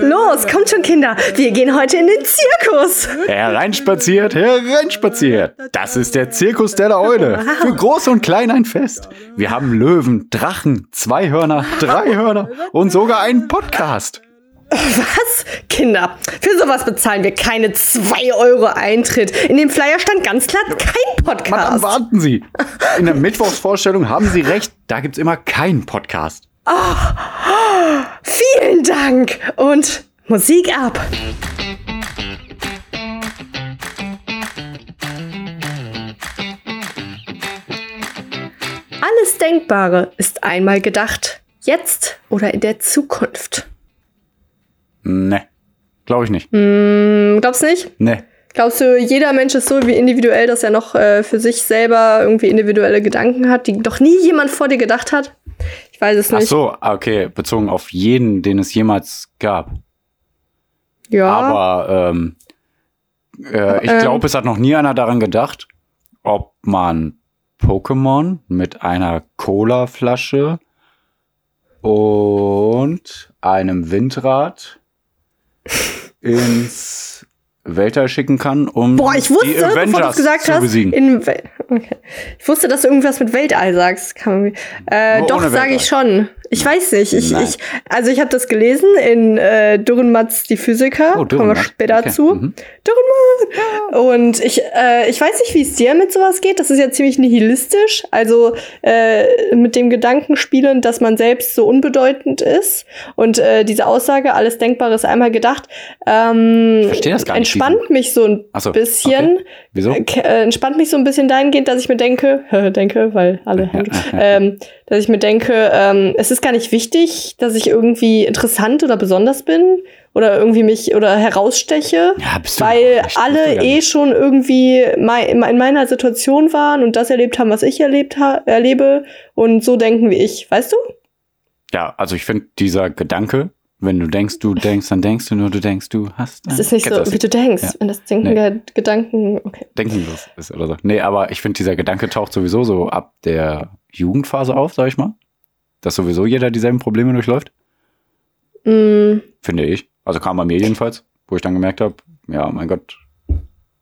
Los, kommt schon, Kinder. Wir gehen heute in den Zirkus. Hereinspaziert, hereinspaziert. Das ist der Zirkus der Eule. Für Groß und Klein ein Fest. Wir haben Löwen, Drachen, zwei Hörner, drei Hörner und sogar einen Podcast. Was? Kinder, für sowas bezahlen wir keine 2 Euro Eintritt. In dem Flyer stand ganz klar kein Podcast. Madame, warten Sie. In der Mittwochsvorstellung haben Sie recht. Da gibt's immer keinen Podcast. Oh, vielen Dank und Musik ab. Alles Denkbare ist einmal gedacht. Jetzt oder in der Zukunft. Ne. Glaube ich nicht. Hm, glaubst du nicht? Ne. Glaubst du, jeder Mensch ist so wie individuell, dass er noch äh, für sich selber irgendwie individuelle Gedanken hat, die doch nie jemand vor dir gedacht hat? Ich weiß es nicht. Ach so, okay. Bezogen auf jeden, den es jemals gab. ja. Aber ähm, äh, ich Ähm. glaube, es hat noch nie einer daran gedacht, ob man Pokémon mit einer Cola-Flasche und einem Windrad ins Weltall schicken kann, um Boah, ich die wusste, du Avengers es gesagt zu hast, besiegen. in Wel okay. ich wusste, dass du irgendwas mit Weltall sagst. Kann man, äh, Nur doch, sage ich schon. Ich weiß nicht. Ich, Nein. ich, also ich habe das gelesen in äh, Dürrenmatz, die Physiker. Oh, Kommen wir später Okay. zu. Mhm. Dürrenmatt. Und ich, äh, ich weiß nicht, wie es dir mit sowas geht. Das ist ja ziemlich nihilistisch. Also äh, mit dem Gedanken spielen, dass man selbst so unbedeutend ist. Und äh, diese Aussage, alles Denkbare ist einmal gedacht, ähm, entspannt mich so ein so, bisschen. okay. Wieso? Äh, entspannt mich so ein bisschen dahingehend, dass ich mir denke, denke, weil alle, ähm, dass ich mir denke, ähm, es ist gar nicht wichtig, dass ich irgendwie interessant oder besonders bin oder irgendwie mich oder heraussteche, Ja, weil alle eh schon irgendwie mei in meiner Situation waren und das erlebt haben, was ich erlebt ha erlebe. Und so denken wie ich, weißt du? Ja, also ich finde dieser Gedanke, wenn du denkst, du denkst, dann denkst du nur, du denkst, du hast. Es ist nicht so, wie du denkst, Ja. wenn das Denken Nee. der Gedanken, okay. denkenlos ist oder so. Nee, aber ich finde, dieser Gedanke taucht sowieso so ab der Jugendphase auf, sag ich mal. Dass sowieso jeder dieselben Probleme durchläuft, Mm, finde ich. Also kam bei mir jedenfalls, wo ich dann gemerkt habe, ja, mein Gott,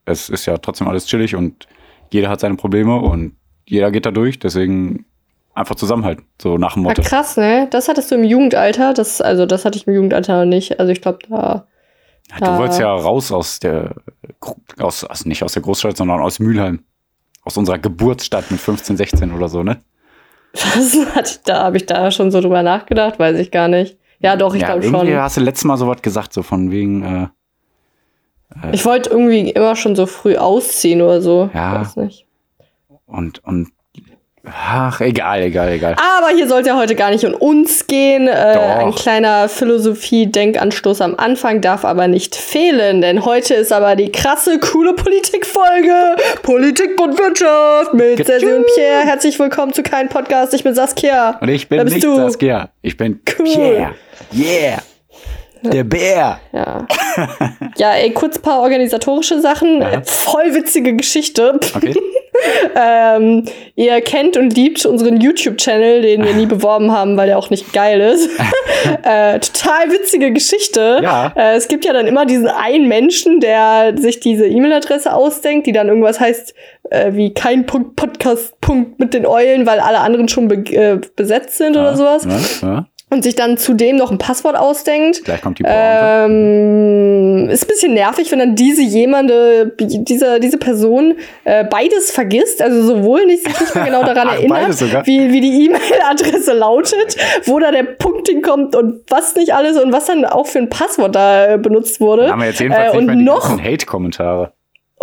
es ist ja trotzdem alles chillig und jeder hat seine Probleme und jeder geht da durch, deswegen einfach zusammenhalten, so nach dem ja, Motto. krass, ne? Das hattest du im Jugendalter, das, also das hatte ich im Jugendalter nicht. Also ich glaube, da Ja, du wolltest ja raus aus der, aus, also nicht aus der Großstadt, sondern aus Mülheim. Aus unserer Geburtsstadt mit 15, 16 oder so, ne? Was ich da? Habe ich da schon so drüber nachgedacht? Weiß ich gar nicht. Ja, doch, ich ja, glaube irgendwie schon. hast du letztes Mal so was gesagt, so von wegen, äh, Ich wollte irgendwie immer schon so früh ausziehen oder so. Ja. Ich weiß nicht. und, und, ach, egal, egal, egal. Aber hier sollte ja heute gar nicht um uns gehen. Äh, ein kleiner Philosophie-Denkanstoß am Anfang darf aber nicht fehlen, denn heute ist aber die krasse, coole Politikfolge. Politik und Wirtschaft mit. Sergio und Pierre. Herzlich willkommen zu keinem Podcast. Ich bin Saskia. Und ich bin nicht du. Saskia. Ich bin Cool. Pierre. Yeah. Der Bär. Ja. ja, ey, kurz paar organisatorische Sachen. Ja. Äh, Voll witzige Geschichte. Okay. Ähm, ihr kennt und liebt unseren YouTube-Channel, den wir nie beworben haben, weil der auch nicht geil ist. äh, total witzige Geschichte. Ja. Äh, es gibt ja dann immer diesen einen Menschen, der sich diese E-Mail-Adresse ausdenkt, die dann irgendwas heißt äh, wie kein Punkt Podcast Punkt mit den Eulen, weil alle anderen schon be äh, besetzt sind oder sowas. Ja, ja. Und sich dann zudem noch ein Passwort ausdenkt. Gleich kommt die Pointe. Ähm, ist ein bisschen nervig, wenn dann diese jemande, diese, diese Person äh, beides vergisst, also sowohl nicht, sich nicht mehr genau daran Ach, erinnert, wie, wie die E-Mail-Adresse lautet, wo da der Punkt hinkommt und was nicht alles und was dann auch für ein Passwort da äh, benutzt wurde. haben wir jetzt jedenfalls äh, nicht und mehr die noch Hate-Kommentare.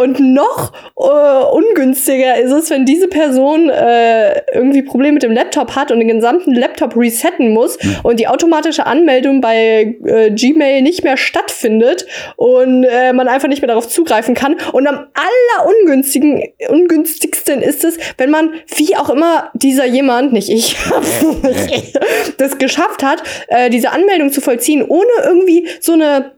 Und noch äh, ungünstiger ist es, wenn diese Person äh, irgendwie Probleme mit dem Laptop hat und den gesamten Laptop resetten muss und die automatische Anmeldung bei äh, Gmail nicht mehr stattfindet und äh, man einfach nicht mehr darauf zugreifen kann. Und am allerungünstigen ungünstigsten ist es, wenn man, wie auch immer dieser jemand, nicht ich, nicht ich das geschafft hat, äh, diese Anmeldung zu vollziehen, ohne irgendwie so eine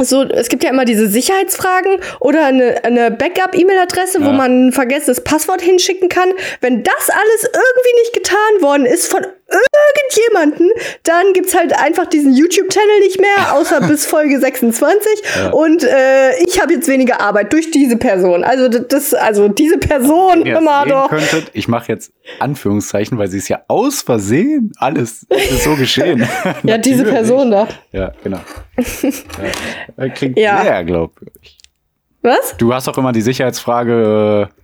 so, es gibt ja immer diese Sicherheitsfragen oder eine, eine Backup-E-Mail-Adresse, wo Ja. man ein vergessenes Passwort hinschicken kann. Wenn das alles irgendwie nicht getan worden ist von irgendjemanden, dann gibt's halt einfach diesen YouTube-Channel nicht mehr, außer bis Folge 26. Ja. Und äh, ich habe jetzt weniger Arbeit durch diese Person. Also das, also diese Person Wenn ihr es immer doch. könntet, ich mache jetzt Anführungszeichen, weil sie ist ja aus Versehen alles es ist so geschehen. Ja, diese. Person da. Ja, genau. ja, klingt Ja. sehr glaubwürdig. Was? Du hast auch immer die Sicherheitsfrage, äh,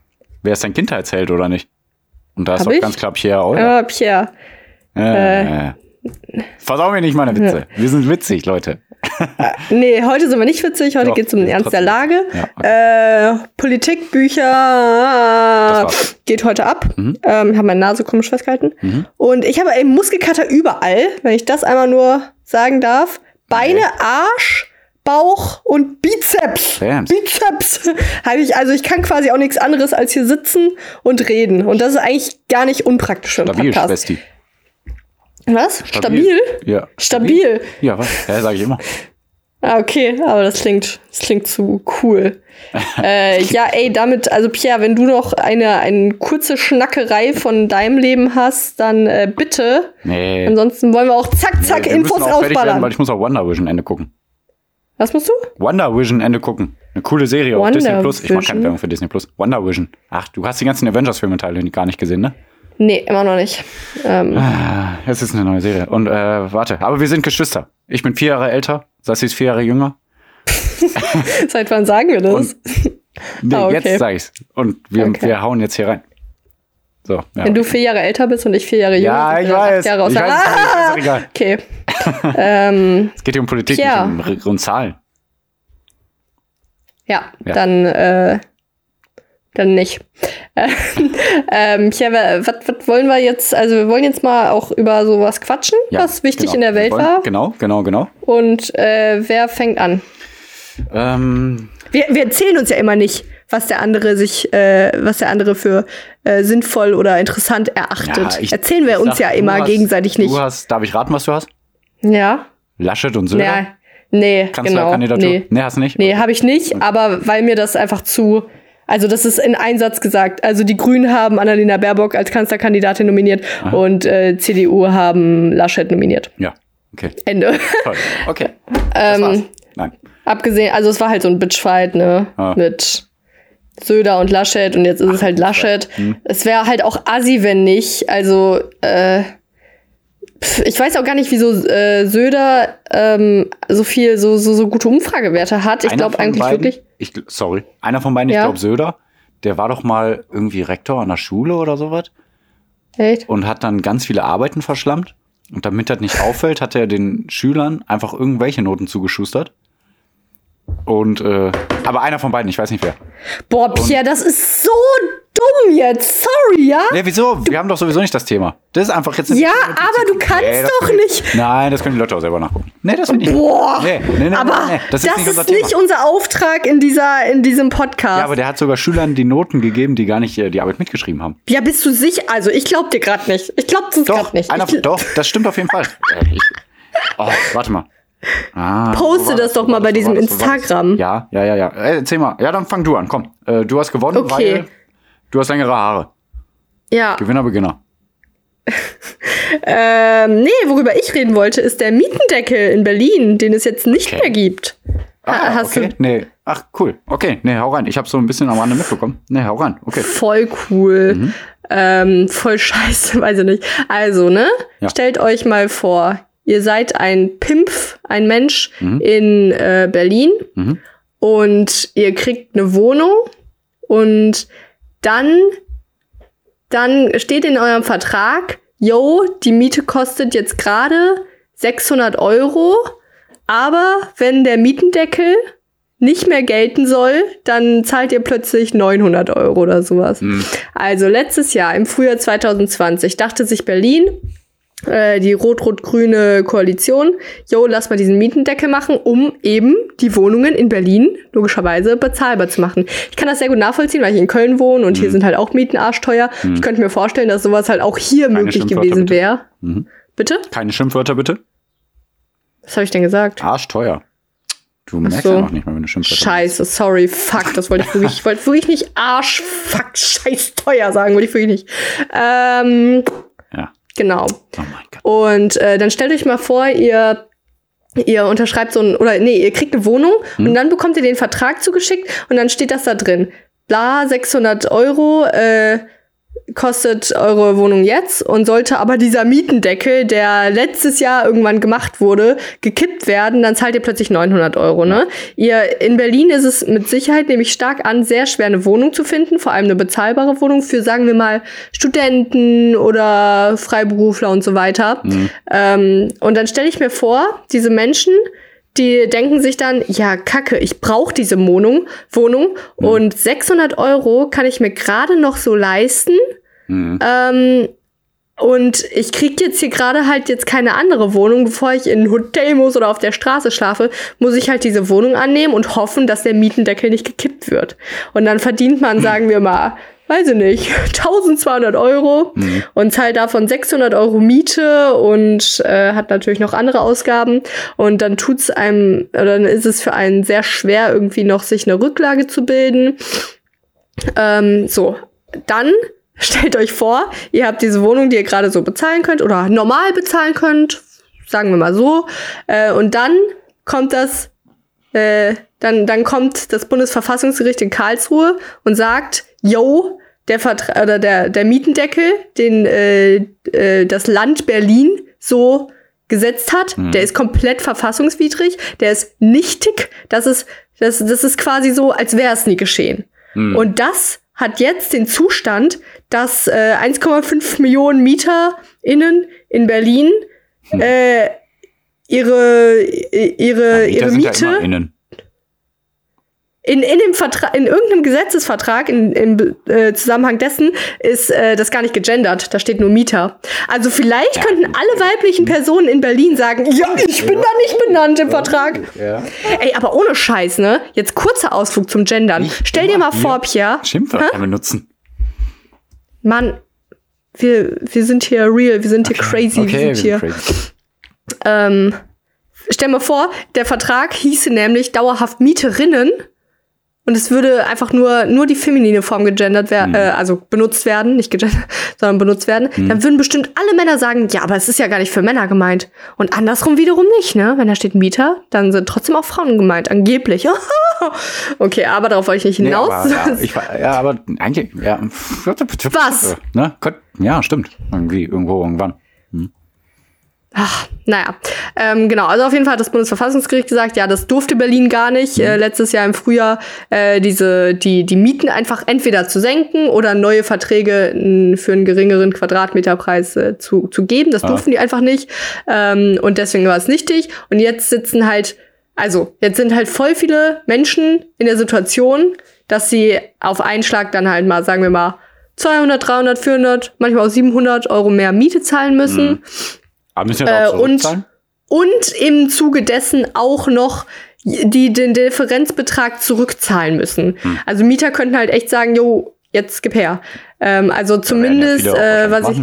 wer ist dein Kindheitsheld oder nicht? Und da ist doch ich? ganz klar Pierre, oder? Ja, Pierre. Äh. Versau mir nicht meine Witze. Wir sind witzig, Leute. Nee, heute sind wir nicht witzig. Heute Doch, geht's um den Ernst der trotzdem. Lage. Ja, äh, Politikbücher geht heute ab. Mhm. Ähm, habe meine Nase komisch festgehalten. Mhm. Und ich habe einen Muskelkater überall, wenn ich das einmal nur sagen darf. Beine, Arsch, Bauch und Bizeps. Bams. Bizeps. habe ich, also ich kann quasi auch nichts anderes als hier sitzen und reden. Und das ist eigentlich gar nicht unpraktisch für einen Stabil, Podcast. Schwesti. Was? Stabil? Ja. Stabil. Ja, was? Ja, sag ich immer. Ah, okay, aber das klingt, das klingt zu cool. äh, ja, ey, damit, also Pierre, wenn du noch eine, eine kurze Schnackerei von deinem Leben hast, dann äh, bitte. Nee. Ansonsten wollen wir auch zack, zack, wir Infos fertig werden, rausballern. weil ich muss auch Wonder Vision Ende gucken. Was musst du? Wonder Vision Ende gucken. Eine coole Serie auf Wonder Disney Plus. Ich mache keine? Werbung für Disney Plus. Wonder Vision. Ach, du hast die ganzen Avengers-Filme-Teile gar nicht gesehen, ne? Nee, immer noch nicht. Ähm, Ah, Es ist eine neue Serie. Und äh, warte, aber wir sind Geschwister. Ich bin vier Jahre älter, Sassi ist vier Jahre jünger. seit wann sagen wir das? Nee, Ah, okay. Jetzt sag ich's. Und wir, Okay. wir hauen jetzt hier rein. So, ja. Wenn du vier Jahre älter bist und ich vier Jahre jünger, Ja, ich weiß. Jahre Ich weiß, ist Ah! doch egal. Okay. ähm, es geht hier um Politik, Tja. nicht um, um Zahlen. Ja, Ja. dann, äh, dann nicht. ähm, ja, was, was wollen wir jetzt? Also, wir wollen jetzt mal auch über sowas quatschen, Ja, was wichtig genau. in der Welt wollen- war. Genau, genau, genau. Und äh, wer fängt an? Ähm, Wir, wir erzählen uns ja immer nicht, was der andere sich, äh, was der andere für äh, sinnvoll oder interessant erachtet. ja, ich- erzählen wir ich uns sag, ja immer hast- gegenseitig nicht. Du hast, darf ich raten, was du hast? Ja? Laschet und Söder? Ja. Nee, genau. Kanzlerkandidatur? Nee, nee, hast du nicht? nee habe ich nicht, aber weil mir das einfach zu. Also, das ist in Einsatz gesagt. Also, die Grünen haben Annalena Baerbock als Kanzlerkandidatin nominiert und äh, CDU haben Laschet nominiert. Ja, okay. Ende. Toll. Okay. Das ähm, war's. Nein. abgesehen, also, es war halt so ein Bitchfight, ne? Ah. Mit Söder und Laschet und jetzt ist es halt Laschet. Hm. Es wäre halt auch assi, wenn nicht. Also, äh, ich weiß auch gar nicht, wieso äh, Söder ähm, so viel, so, so, so gute Umfragewerte hat. Ich glaube eigentlich beiden, wirklich. Ich, sorry. Einer von beiden, ich Ja. glaube Söder, der war doch mal irgendwie Rektor an der Schule oder sowas Echt? und hat dann ganz viele Arbeiten verschlammt. Und damit das nicht auffällt, hat er den Schülern einfach irgendwelche Noten zugeschustert. Und, äh, aber einer von beiden, ich weiß nicht wer. Boah, Pierre, das ist so dumm jetzt. Sorry, ja? Nee, wieso? Wir haben doch sowieso nicht das Thema. Das ist einfach jetzt eine Ja, Notiz. aber du kannst Nee, das doch nicht. Nein, das können die Leute auch selber nachgucken. Nee, das finde ich. Boah. Nee, nee, nee, aber nee, das, das ist nicht ist unser nicht Thema. unser Auftrag in, dieser, in diesem Podcast. Ja, aber der hat sogar Schülern die Noten gegeben, die gar nicht äh, die Arbeit mitgeschrieben haben. Ja, bist du sicher? Also, ich glaub dir gerade nicht. Ich glaub das gerade nicht. einer, ich, doch, das stimmt auf jeden Fall. Äh, ich, oh, warte mal. Ah, Poste das doch mal bei diesem das? Instagram. Ja, ja, ja, ja. Äh, erzähl mal. Ja, dann fang du an. Komm. Äh, du hast gewonnen, Okay. weil du hast längere Haare. ja. Gewinner, Beginner. Ähm, nee, worüber ich reden wollte, ist der Mietendeckel in Berlin, den es jetzt nicht Okay. mehr gibt. Ha- Ah, hast okay. du Nee. Ach, cool. Okay, nee, hau rein. Ich habe so ein bisschen am Rande mitbekommen. Nee, hau rein. Okay. voll cool. Mhm. Ähm, voll scheiße, weiß ich nicht. Also, ne? Ja. Stellt euch mal vor, ihr seid ein Pimpf, ein Mensch Mhm. in äh, Berlin Mhm. und ihr kriegt eine Wohnung und dann, dann steht in eurem Vertrag, yo, die Miete kostet jetzt gerade 600 Euro, aber wenn der Mietendeckel nicht mehr gelten soll, dann zahlt ihr plötzlich 900 Euro oder sowas. Mhm. Also letztes Jahr, im Frühjahr 2020, dachte sich Berlin, äh, die rot-rot-grüne Koalition, jo, lass mal diesen Mietendeckel machen, um eben die Wohnungen in Berlin logischerweise bezahlbar zu machen. Ich kann das sehr gut nachvollziehen, weil ich in Köln wohne und Mhm. hier sind halt auch Mieten arschteuer. Ich könnte mir vorstellen, dass sowas halt auch hier Keine möglich gewesen wäre. Mhm. Bitte? Keine Schimpfwörter, bitte. Was habe ich denn gesagt? Arschteuer. Du merkst so. ja noch nicht mal, wenn du Schimpfwörter Scheiße, sorry, fuck, das wollte ich wirklich, ich wollte wirklich nicht Arsch, fuck, scheiß teuer sagen, wollte ich wirklich nicht. Ähm. Genau. Oh mein Gott. Und äh, dann stellt euch mal vor, ihr ihr unterschreibt so ein oder nee, ihr kriegt eine Wohnung Hm. und dann bekommt ihr den Vertrag zugeschickt und dann steht das da drin. Bla 600 Euro äh, kostet eure Wohnung jetzt und sollte aber dieser Mietendeckel, der letztes Jahr irgendwann gemacht wurde, gekippt werden, dann zahlt ihr plötzlich 900 Euro. Ne? Ihr in Berlin ist es mit Sicherheit nämlich stark an, sehr schwer eine Wohnung zu finden, vor allem eine bezahlbare Wohnung für sagen wir mal Studenten oder Freiberufler und so weiter. Ähm, und dann stelle ich mir vor, diese Menschen, die denken sich dann, ja, kacke, ich brauche diese Wohnung, Wohnung und 600 Euro kann ich mir gerade noch so leisten. Mhm. Ähm, und ich krieg jetzt hier gerade halt jetzt keine andere Wohnung, bevor ich in ein Hotel muss oder auf der Straße schlafe, muss ich halt diese Wohnung annehmen und hoffen, dass der Mietendeckel nicht gekippt wird. Und dann verdient man, sagen wir mal, weiß ich nicht, 1200 Euro und zahlt davon 600 Euro Miete und äh, hat natürlich noch andere Ausgaben. Und dann tut's einem, oder dann ist es für einen sehr schwer, irgendwie noch sich eine Rücklage zu bilden. Ähm, so, dann stellt euch vor, ihr habt diese Wohnung, die ihr gerade so bezahlen könnt oder normal bezahlen könnt, sagen wir mal so. Äh, und dann kommt das, äh, dann, dann kommt das Bundesverfassungsgericht in Karlsruhe und sagt, yo, der Vertra oder der, der Mietendeckel, den äh, äh, das Land Berlin so gesetzt hat, der ist komplett verfassungswidrig, der ist nichtig, das ist, das, das ist quasi so, als wäre es nie geschehen. Und das hat jetzt den Zustand, dass äh, 1,5 Millionen MieterInnen in Berlin äh, ihre, ihre, Mieter ihre ja Miete innen. In, in dem Vertrag, in irgendeinem Gesetzesvertrag, in, im äh, Zusammenhang dessen, ist äh, das gar nicht gegendert. Da steht nur Mieter. Also vielleicht Ja. könnten alle weiblichen Personen in Berlin sagen, ja, ich bin da nicht benannt im Vertrag. Ja. Ey, aber ohne Scheiß, ne? Jetzt kurzer Ausflug zum Gendern. Nicht Stell dir mal vor, Pierre. Schimpfwörter benutzen. Mann, wir, wir sind hier real, wir sind hier crazy, Okay, wir sind hier. crazy. Ähm, stell mal vor, der Vertrag hieße nämlich dauerhaft Mieterinnen und es würde einfach nur, nur die feminine Form gegendert werden, äh, also benutzt werden, nicht gegendert, sondern benutzt werden. Dann würden bestimmt alle Männer sagen, ja, aber es ist ja gar nicht für Männer gemeint. Und andersrum wiederum nicht, ne? Wenn da steht Mieter, dann sind trotzdem auch Frauen gemeint, angeblich. okay, aber darauf wollte ich nicht Nee, hinaus. aber, ja, ich, ja, aber eigentlich, ja. Was? Ne? Ja, stimmt. Irgendwie, irgendwo, irgendwann. Ach, naja, ähm, genau. Also auf jeden Fall hat das Bundesverfassungsgericht gesagt, ja, das durfte Berlin gar nicht. Äh, letztes Jahr im Frühjahr äh, diese die die Mieten einfach entweder zu senken oder neue Verträge n, für einen geringeren Quadratmeterpreis äh, zu zu geben. Das Ah. durften die einfach nicht ähm, und deswegen war es nichtig. Und jetzt sitzen halt, also jetzt sind halt voll viele Menschen in der Situation, dass sie auf einen Schlag dann halt mal, sagen wir mal 200, 300, 400, manchmal auch 700 Euro mehr Miete zahlen müssen. Aber müssen wir Äh, auch und- und im Zuge dessen auch noch die den Differenzbetrag zurückzahlen müssen. Hm. Also Mieter könnten halt echt sagen, jo, jetzt gib her. Ähm, also ja zumindest, auch äh, was ich.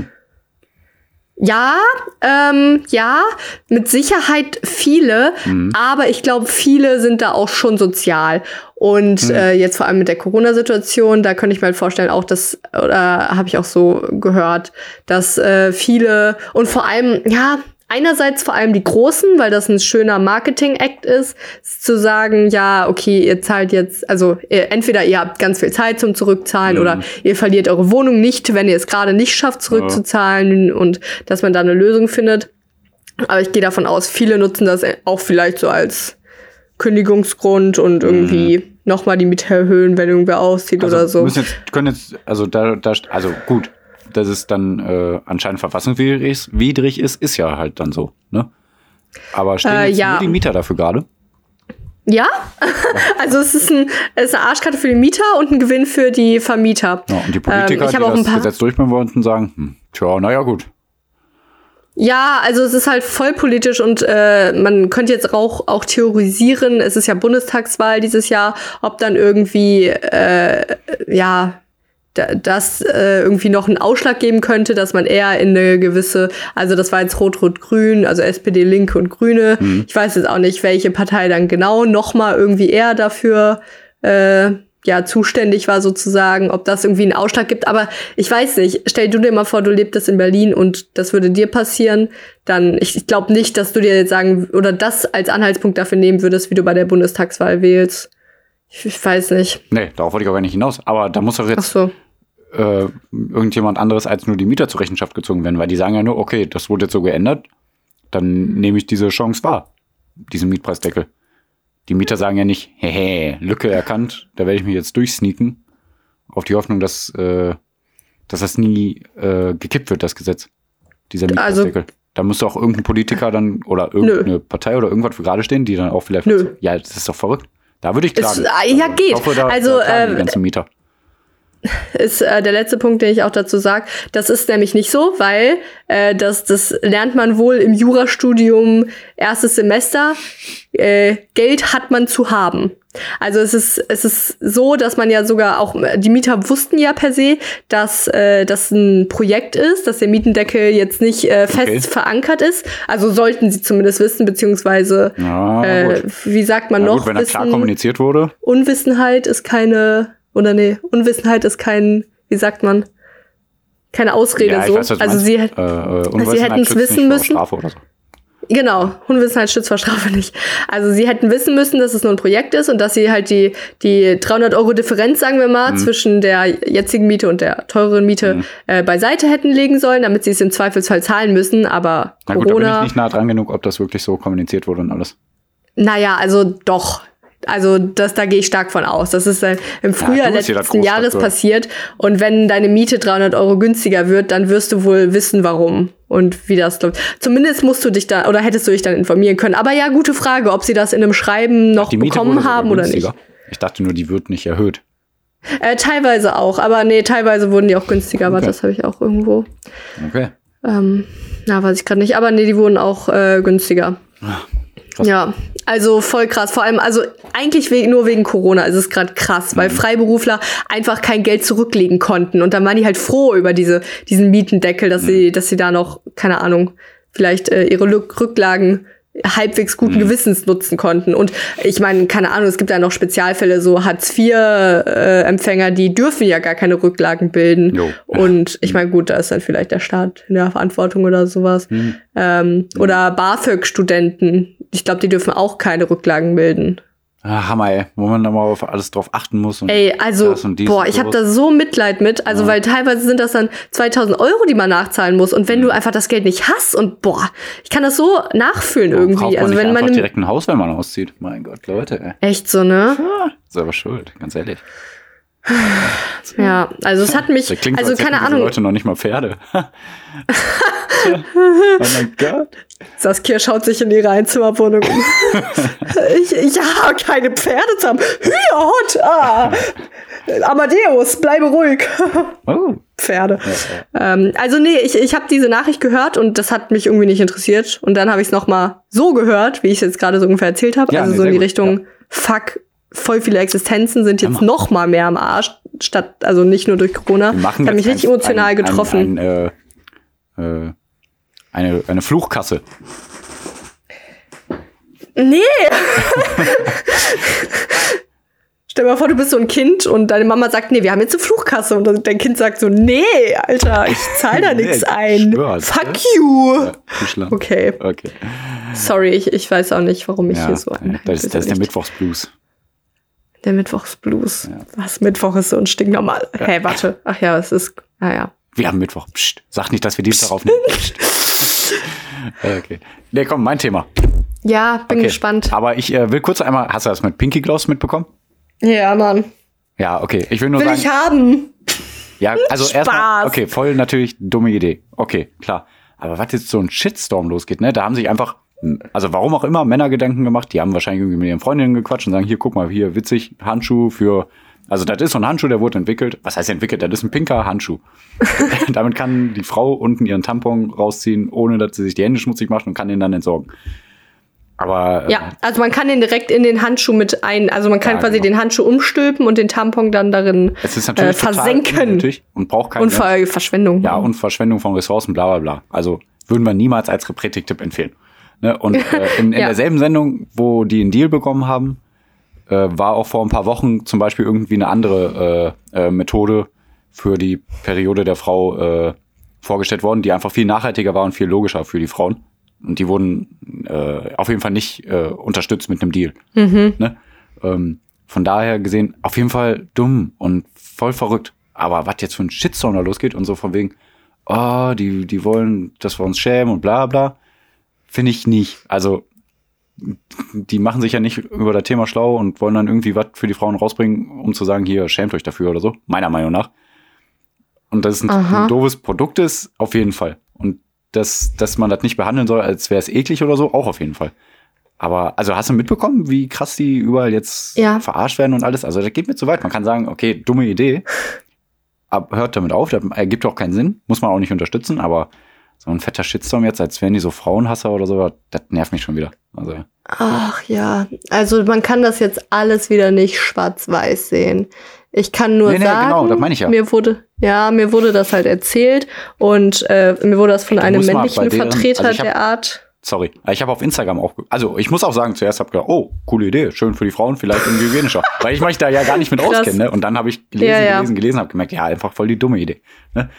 Ja, ähm, ja, mit Sicherheit viele, Mhm. aber ich glaube, viele sind da auch schon sozial. Und Mhm. äh, jetzt vor allem mit der Corona-Situation, da könnte ich mir halt vorstellen, auch das, oder habe ich auch so gehört, dass äh, viele und vor allem, ja, einerseits vor allem die Großen, weil das ein schöner Marketing-Act ist, zu sagen, ja, okay, ihr zahlt jetzt, also ihr, entweder ihr habt ganz viel Zeit zum Zurückzahlen Mhm. oder ihr verliert eure Wohnung nicht, wenn ihr es gerade nicht schafft, zurückzuzahlen und dass man da eine Lösung findet. Aber ich gehe davon aus, viele nutzen das auch vielleicht so als Kündigungsgrund und irgendwie nochmal die Miete erhöhen, wenn irgendwer auszieht Also oder so. Müssen jetzt, können jetzt, also da, da, also gut, dass es dann äh, anscheinend verfassungswidrig ist, ist, ja halt dann so, ne? Aber stehen Äh, jetzt ja. nur die Mieter dafür gerade? Ja, also es ist, ein, es ist eine Arschkarte für die Mieter und ein Gewinn für die Vermieter. Ja, und die Politiker, Ähm, ich die habe auch das ein paar. Gesetz durchbringen wollten, sagen, hm, tja, naja, gut. Ja, also es ist halt voll politisch und äh, man könnte jetzt auch, auch theorisieren, es ist ja Bundestagswahl dieses Jahr, ob dann irgendwie, äh, ja, das äh, irgendwie noch einen Ausschlag geben könnte, dass man eher in eine gewisse, also das war jetzt Rot-Rot-Grün, also SPD, Linke und Grüne. Ich weiß jetzt auch nicht, welche Partei dann genau noch mal irgendwie eher dafür, äh, ja zuständig war sozusagen, ob das irgendwie einen Ausschlag gibt. Aber ich weiß nicht. Stell du dir mal vor, du lebtest in Berlin und das würde dir passieren, dann ich, ich glaube nicht, dass du dir jetzt sagen oder das als Anhaltspunkt dafür nehmen würdest, wie du bei der Bundestagswahl wählst. Ich, ich weiß nicht. Nee, darauf wollte ich auch gar nicht hinaus. Aber da muss doch Ach jetzt so. Äh, irgendjemand anderes als nur die Mieter zur Rechenschaft gezogen werden, weil die sagen ja nur, okay, das wurde jetzt so geändert, dann nehme ich diese Chance wahr, diesen Mietpreisdeckel. Die Mieter sagen ja nicht, hehe, Lücke erkannt, da werde ich mich jetzt durchsneaken, auf die Hoffnung, dass, äh, dass das nie äh, gekippt wird, das Gesetz, dieser Also- Mietpreisdeckel. da muss doch irgendein Politiker dann oder irgendeine Partei oder irgendwas für gerade stehen, die dann auch vielleicht. Nö. Ja, das ist doch verrückt. Da würde ich klagen. ah, ja, geht. Ich hoffe, da, Also, da äh, die ganzen Mieter. Ist äh, der letzte Punkt, den ich auch dazu sage. Das ist nämlich nicht so, weil äh, das, das lernt man wohl im Jurastudium erstes Semester. Äh, Geld hat man zu haben. Also es ist, es ist so, dass man ja sogar auch, die Mieter wussten ja per se, dass äh, das ein Projekt ist, dass der Mietendeckel jetzt nicht äh, fest Okay. verankert ist. Also sollten sie zumindest wissen, beziehungsweise, Ja, äh, wie sagt man Na noch, gut, wenn da klar kommuniziert wurde. Unwissenheit ist keine, oder nee, Unwissenheit ist kein, wie sagt man, keine Ausrede ja, so. weiß, also meinst. sie, äh, äh, Unwissenheit hätten's schützt wissen nicht vor müssen. So. genau, Unwissenheit schützt vor Strafe nicht. Also sie hätten wissen müssen, dass es nur ein Projekt ist und dass sie halt die, die 300 Euro Differenz, sagen wir Mhm. mal, zwischen der jetzigen Miete und der teureren Miete äh, beiseite hätten legen sollen, damit sie es im Zweifelsfall zahlen müssen, aber Na gut, da bin ich Corona, nicht nah dran genug, ob das wirklich so kommuniziert wurde und alles. naja, also doch. Also das, da gehe ich stark von aus. Das ist äh, im Frühjahr ja letzten Jahres passiert. Und wenn deine Miete 300 Euro günstiger wird, dann wirst du wohl wissen, warum und wie das läuft. Zumindest musst du dich da oder hättest du dich dann informieren können. Aber ja, gute Frage, ob sie das in einem Schreiben noch Miete bekommen haben oder nicht. Ich dachte nur, die wird nicht erhöht. Äh, teilweise auch, aber nee, teilweise wurden die auch günstiger. Aber Okay. das habe ich auch irgendwo. Okay. Ähm, na, weiß ich gerade nicht. Aber nee, die wurden auch äh, günstiger. Krass. Ja, also voll krass. Vor allem, also eigentlich we nur wegen Corona ist es gerade krass, weil Freiberufler einfach kein Geld zurücklegen konnten. Und dann waren die halt froh über diese, diesen Mietendeckel, dass sie, dass sie da noch, keine Ahnung, vielleicht äh, ihre Lück Rücklagen halbwegs guten Gewissens nutzen konnten. Und ich meine, keine Ahnung, es gibt ja noch Spezialfälle, so Hartz-IV-Empfänger, die dürfen ja gar keine Rücklagen bilden. Jo. Und ich meine, gut, da ist dann vielleicht der Staat in der Verantwortung oder sowas. Ähm, Oder BAföG-Studenten. Ich glaube, die dürfen auch keine Rücklagen bilden. Ah, Hammer, ey. Wo man da mal auf alles drauf achten muss. Und Ey, also, und boah, ich habe da so Mitleid mit. Also, weil teilweise sind das dann 2000 Euro, die man nachzahlen muss. Und wenn du einfach das Geld nicht hast und boah, ich kann das so nachfühlen Warum irgendwie. man Also, nicht wenn man direkt ein Haus, wenn man auszieht. Mein Gott, Leute, ey. echt so, ne? Ah, selber schuld, ganz ehrlich. Ja, also es hat mich, Das klingt so, also als hätten keine Ahnung, Leute noch nicht mal Pferde. Oh mein Gott. Saskia schaut sich in ihre Einzimmerwohnung um. ich, ja, keine Pferde zu haben. Hühnerhund, ah. Amadeus, bleibe ruhig. Oh. Pferde. Ähm, also nee, ich, ich habe diese Nachricht gehört und das hat mich irgendwie nicht interessiert. Und dann habe ich es nochmal so gehört, wie ich es jetzt gerade so ungefähr erzählt habe. Ja, also nee, so in die gut, Richtung, ja. fuck, voll viele Existenzen sind jetzt noch mal mehr am Arsch, statt, also nicht nur durch Corona. Wir machen das hat mich richtig ein- emotional ein, getroffen. Ein, äh, äh, eine, eine Fluchkasse. Nee! Stell dir mal vor, du bist so ein Kind und deine Mama sagt, nee, wir haben jetzt eine Fluchkasse. Und dein Kind sagt so, nee, Alter, ich zahl da nichts ich ein. schwör's, Fuck ne? you. Ja. Okay, Okay. sorry, ich, ich weiß auch nicht, warum ich Ja, hier so ein. das, ist- das ist der. Mittwochsblues. Der Mittwochsblues. Was? Mittwoch ist so ein stinknormal. Hä, hey, warte. Ach ja, es ist. Naja. Wir haben Mittwoch. Psst. Sag nicht, dass wir Dienstag aufnehmen. Psst. okay. Nee, komm, mein Thema. Ja, bin Okay. gespannt. Aber ich äh, will kurz einmal, hast du das mit Pinky Gloves mitbekommen? Ja, Mann. Ja, okay. Ich will nur Will sagen, ich haben. ja, also Spaß. erstmal, okay, voll natürlich dumme Idee. Okay, klar. Aber was jetzt so ein Shitstorm losgeht, ne? Da haben sich einfach, also warum auch immer, Männer Gedanken gemacht. Die haben wahrscheinlich irgendwie mit ihren Freundinnen gequatscht und sagen, hier, guck mal, hier, witzig, Handschuh für, also das ist so ein Handschuh, der wurde entwickelt. Was heißt entwickelt? Das ist ein pinker Handschuh. Damit kann die Frau unten ihren Tampon rausziehen, ohne dass sie sich die Hände schmutzig macht und kann den dann entsorgen. Aber äh, Ja, also man kann den direkt in den Handschuh mit ein, also man kann Ja, quasi genau. den Handschuh umstülpen und den Tampon dann darin es ist natürlich äh, versenken. und braucht keinen Und Ver Verschwendung. Ja, und Verschwendung von Ressourcen, bla bla bla. Also würden wir niemals als Repretik-Tipp empfehlen. Ne? Und äh, in, in Ja. derselben Sendung, wo die einen Deal bekommen haben, äh, war auch vor ein paar Wochen zum Beispiel irgendwie eine andere äh, äh, Methode für die Periode der Frau äh, vorgestellt worden, die einfach viel nachhaltiger war und viel logischer für die Frauen. Und die wurden äh, auf jeden Fall nicht äh, unterstützt mit einem Deal. Mhm. Ne? Ähm, von daher gesehen, auf jeden Fall dumm und voll verrückt. Aber was jetzt für ein Shitstorm da losgeht und so von wegen, oh, die, die wollen, dass wir uns schämen und bla bla, finde ich nicht. Also, die machen sich ja nicht über das Thema schlau und wollen dann irgendwie was für die Frauen rausbringen, um zu sagen, hier, schämt euch dafür oder so, meiner Meinung nach. Und dass es ein, ein doofes Produkt ist, auf jeden Fall. Und dass, dass man das nicht behandeln soll, als wäre es eklig oder so, auch auf jeden Fall. Aber, also hast du mitbekommen, wie krass die überall jetzt Ja. verarscht werden und alles? Also, das geht mir zu weit. Man kann sagen, okay, dumme Idee, ab, hört damit auf, das ergibt auch keinen Sinn, muss man auch nicht unterstützen, aber so ein fetter Shitstorm jetzt, als wären die so Frauenhasser oder so, das nervt mich schon wieder. Also, Ach ja, also man kann das jetzt alles wieder nicht schwarz-weiß sehen. Ich kann nur Nee, nee, sagen, genau, das meine ich ja. mir wurde, ja, mir wurde das halt erzählt und äh, mir wurde das von Du einem männlichen deren- Vertreter also ich hab- der Art. sorry. Ich habe auf Instagram auch, also ich muss auch sagen, zuerst habe ich gedacht, oh, coole Idee, schön für die Frauen, vielleicht irgendwie hygienischer. Weil ich mich da ja gar nicht mit auskenne. Ne? Und dann habe ich gelesen, Ja, ja. gelesen, gelesen, habe gemerkt, ja, einfach voll die dumme Idee. Ne?